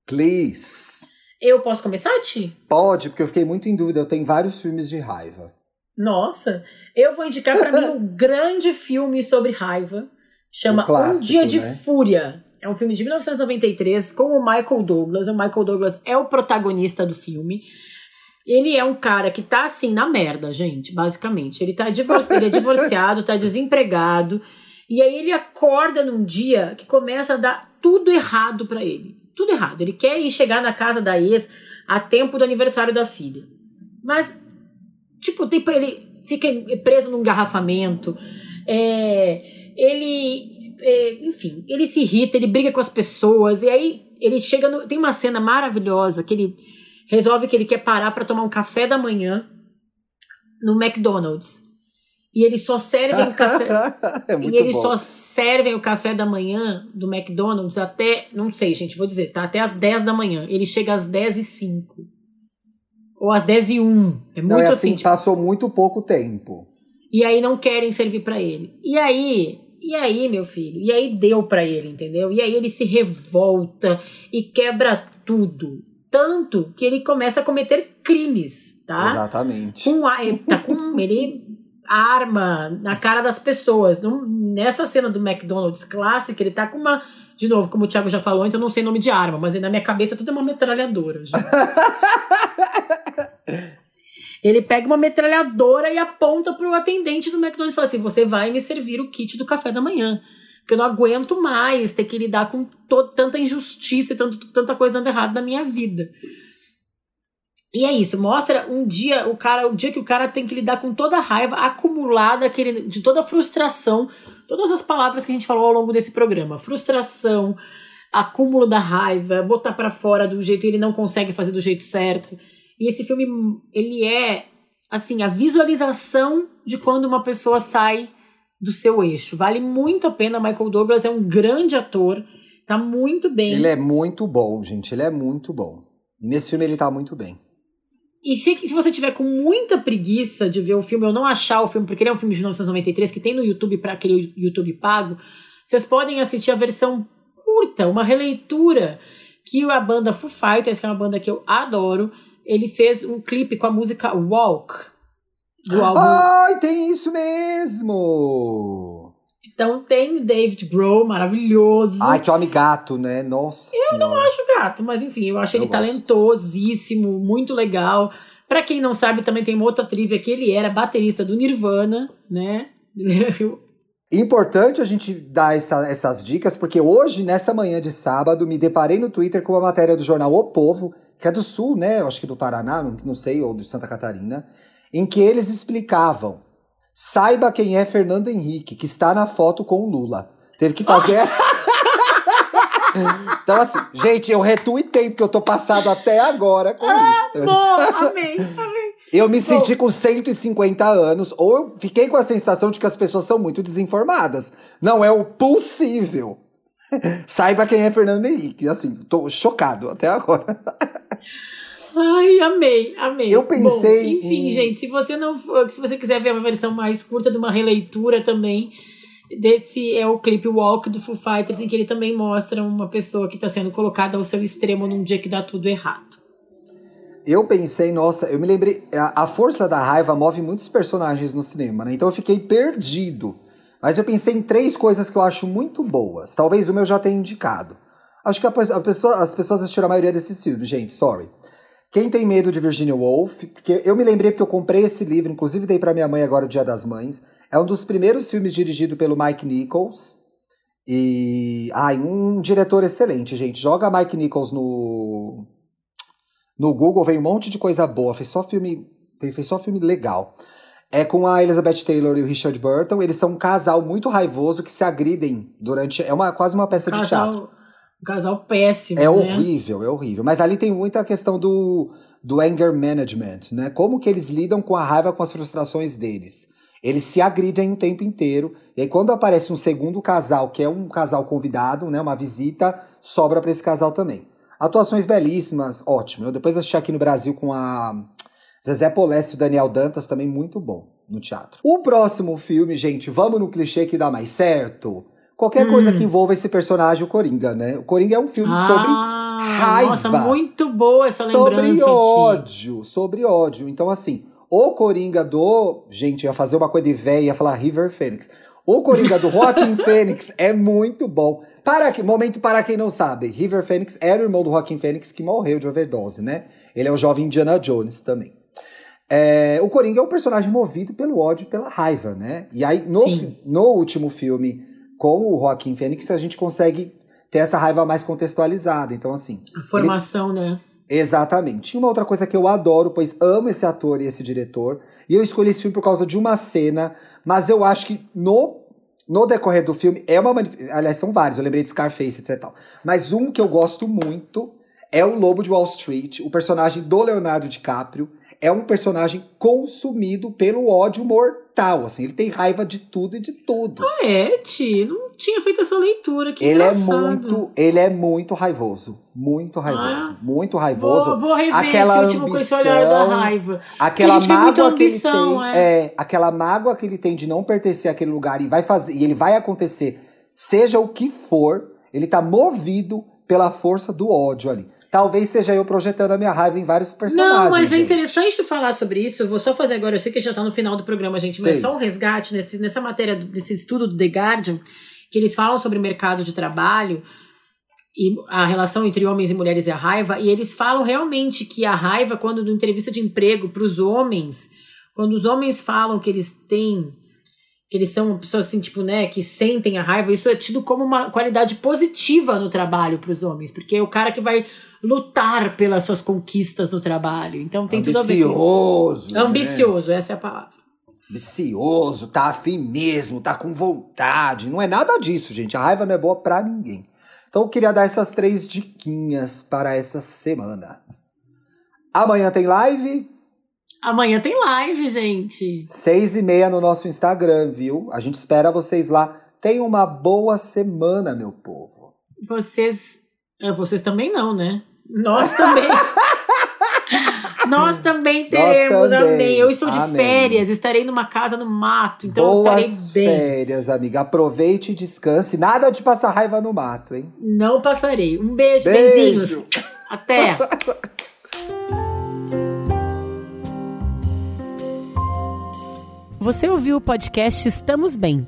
please. Eu posso começar, Ti? Pode, porque eu fiquei muito em dúvida. Eu tenho vários filmes de raiva. Nossa, eu vou indicar pra mim um grande filme sobre raiva. Chama Um clássico, Um Dia de né? Fúria. É um filme de 1993 com o Michael Douglas. O Michael Douglas é o protagonista do filme. Ele é um cara que tá assim na merda, gente, basicamente. Ele, tá divor ele é divorciado, tá desempregado. E aí ele acorda num dia que começa a dar tudo errado pra ele. Tudo errado. Ele quer ir chegar na casa da ex a tempo do aniversário da filha. Mas tipo, ele fica preso num engarrafamento. É, ele, enfim, ele se irrita, ele briga com as pessoas e aí ele chega no, tem uma cena maravilhosa que ele resolve que ele quer parar para tomar um café da manhã no McDonald's. E eles só servem o café. é e eles bom. só servem o café da manhã do McDonald's até, não sei, gente, vou dizer, tá até às 10 da manhã. Ele chega às 10 e 5. Ou às 10 e 1. É muito Não, é assim, assim, tipo, passou muito pouco tempo. E aí não querem servir pra ele. E aí, e aí, meu filho? E aí deu pra ele, entendeu? E aí ele se revolta e quebra tudo. Tanto que ele começa a cometer crimes, tá? Exatamente. Com a, ele tá com ele arma na cara das pessoas. Nessa cena do McDonald's clássica, ele tá com uma. De novo, como o Thiago já falou antes, eu não sei nome de arma, mas na minha cabeça tudo é uma metralhadora. Ele pega uma metralhadora e aponta pro atendente do McDonald's e fala assim: você vai me servir o kit do café da manhã. Porque eu não aguento mais ter que lidar com tanta injustiça e tanto, tanta coisa dando errado na minha vida. E é isso, mostra um dia, o cara, o dia que o cara tem que lidar com toda a raiva acumulada, aquele, de toda a frustração, todas as palavras que a gente falou ao longo desse programa. Frustração, acúmulo da raiva, botar pra fora do jeito ele não consegue fazer do jeito certo. E esse filme, ele é, assim, a visualização de quando uma pessoa sai do seu eixo. Vale muito a pena. Michael Douglas é um grande ator, tá muito bem. Ele é muito bom, gente. Ele é muito bom. E nesse filme ele tá muito bem. E se, se você tiver com muita preguiça de ver o filme ou não achar o filme, porque ele é um filme de 1993 que tem no YouTube para aquele YouTube pago, vocês podem assistir a versão curta, uma releitura que a banda Foo Fighters, que é uma banda que eu adoro, ele fez um clipe com a música Walk do álbum. Ai, tem isso mesmo! Então tem o David Grohl, maravilhoso. Ai, que homem gato, né? Nossa Eu não acho gato, mas enfim, eu acho Eu ele gosto. talentosíssimo, muito legal. Pra quem não sabe, também tem uma outra trivia que ele era baterista do Nirvana, né? Importante a gente dar essa- essas dicas, porque hoje, nessa manhã de sábado, me deparei no Twitter com uma matéria do jornal O Povo, que é do Sul, né? Acho que do Paraná, não, sei, ou de Santa Catarina, em que eles explicavam. Saiba quem é Fernando Henrique, que está na foto com o Lula. Teve que fazer. então, assim, gente, eu retuitei, porque eu tô passado até agora com isso. Bom, amei, amei. Eu me senti com 150 anos, ou eu fiquei com a sensação de que as pessoas são muito desinformadas. Não é o possível. Saiba quem é Fernando Henrique. Assim, tô chocado até agora. Ai, amei, amei. Eu pensei Bom, enfim, em- gente, se você não for, se você quiser ver uma versão mais curta de uma releitura também, desse é o clipe Walk do Foo Fighters, em que ele também mostra uma pessoa que está sendo colocada ao seu extremo num dia que dá tudo errado. Eu pensei, nossa, eu me lembrei. A, a força da raiva move muitos personagens no cinema, né? Então eu fiquei perdido. Mas eu pensei em três coisas que eu acho muito boas. Talvez uma eu já tenha indicado. Acho que a, a pessoa, as pessoas assistiram a maioria desses filmes, gente, sorry. Quem tem medo de Virginia Woolf, porque eu me lembrei porque eu comprei esse livro, inclusive dei pra minha mãe agora o Dia das Mães. É um dos primeiros filmes dirigido pelo Mike Nichols. E. Ai, um diretor excelente, gente. Joga Mike Nichols no. No Google, vem um monte de coisa boa. Fez só filme. Fez só filme legal. É com a Elizabeth Taylor e o Richard Burton. Eles são um casal muito raivoso que se agridem durante. É uma, quase uma peça de teatro. Casal, um casal péssimo. É né? horrível, é horrível. Mas ali tem muita questão do, do anger management, né? Como que eles lidam com a raiva, com as frustrações deles. Eles se agridem o tempo inteiro. E aí, quando aparece um segundo casal, que é um casal convidado, né? Uma visita, sobra pra esse casal também. Atuações belíssimas, ótimo. Eu depois assisti aqui no Brasil com a Zezé Polessi e o Daniel Dantas, também muito bom no teatro. O próximo filme, gente, vamos no clichê que dá mais certo? Qualquer coisa que envolva esse personagem, o Coringa, né? O Coringa é um filme sobre ah, raiva. Nossa, muito boa essa sobre lembrança. Ti. ódio, sobre ódio. Então, assim, o Coringa do. Gente, ia fazer uma coisa de véia, ia falar River Phoenix. O Coringa do Joaquim Fênix é muito bom. Para que, momento para quem não sabe, River Phoenix era o irmão do Joaquim Fênix que morreu de overdose, né? Ele é o jovem Indiana Jones também. É, o Coringa é um personagem movido pelo ódio e pela raiva, né? E aí, no, Sim. no último filme, com o Joaquim Fênix, a gente consegue ter essa raiva mais contextualizada. Então, assim. A formação, né? Exatamente. E uma outra coisa que eu adoro, pois amo esse ator e esse diretor, e eu escolhi esse filme por causa de uma cena, mas eu acho que no, no decorrer do filme é uma aliás são vários, eu lembrei de Scarface, etc tal. Mas um que eu gosto muito é o Lobo de Wall Street, o personagem do Leonardo DiCaprio é um personagem consumido pelo ódio mortal, assim, ele tem raiva de tudo e de todos. Ah, é, Ti? Não tinha feito essa leitura, que ele é engraçado. muito, ele é muito raivoso, muito raivoso, Ah. muito raivoso. Vou, vou rever aquela esse último com esse olhar da ambição, raiva. Aquela muita mágoa que ele ambição, tem, é. é, aquela mágoa que ele tem de não pertencer àquele lugar e vai fazer, e ele vai acontecer, seja o que for, ele tá movido pela força do ódio ali. Talvez seja eu projetando a minha raiva em vários personagens. Não, mas é gente. interessante tu falar sobre isso. Eu vou só fazer agora. Eu sei que já tá no final do programa, gente, mas Sei. só um resgate nesse, nessa matéria, desse estudo do The Guardian, que eles falam sobre o mercado de trabalho e a relação entre homens e mulheres e a raiva. E eles falam realmente que a raiva, quando na entrevista de emprego para os homens, quando os homens falam que eles têm. Que eles são pessoas assim, tipo, né, que sentem a raiva, isso é tido como uma qualidade positiva no trabalho para os homens, porque é o cara que vai lutar pelas suas conquistas no trabalho. Então tem tudo a ver. Ambicioso. né? Ambicioso, essa é a palavra. Ambicioso, tá afim mesmo, tá com vontade. Não é nada disso, gente. A raiva não é boa pra ninguém. Então eu queria dar essas três diquinhas para essa semana. Amanhã tem live, Amanhã tem live, gente. seis e meia no nosso Instagram, viu? A gente espera vocês lá. Tenham uma boa semana, meu povo. Vocês. é, vocês também não, né? Nós também. Nós também teremos, também. amém. Eu estou de Amém. férias, estarei numa casa no mato, então eu Boas estarei bem. férias, amiga. Aproveite e descanse. Nada de passar raiva no mato, hein? Não passarei. Um beijo, Beijo. beijinhos. Até. Você ouviu o podcast Estamos Bem.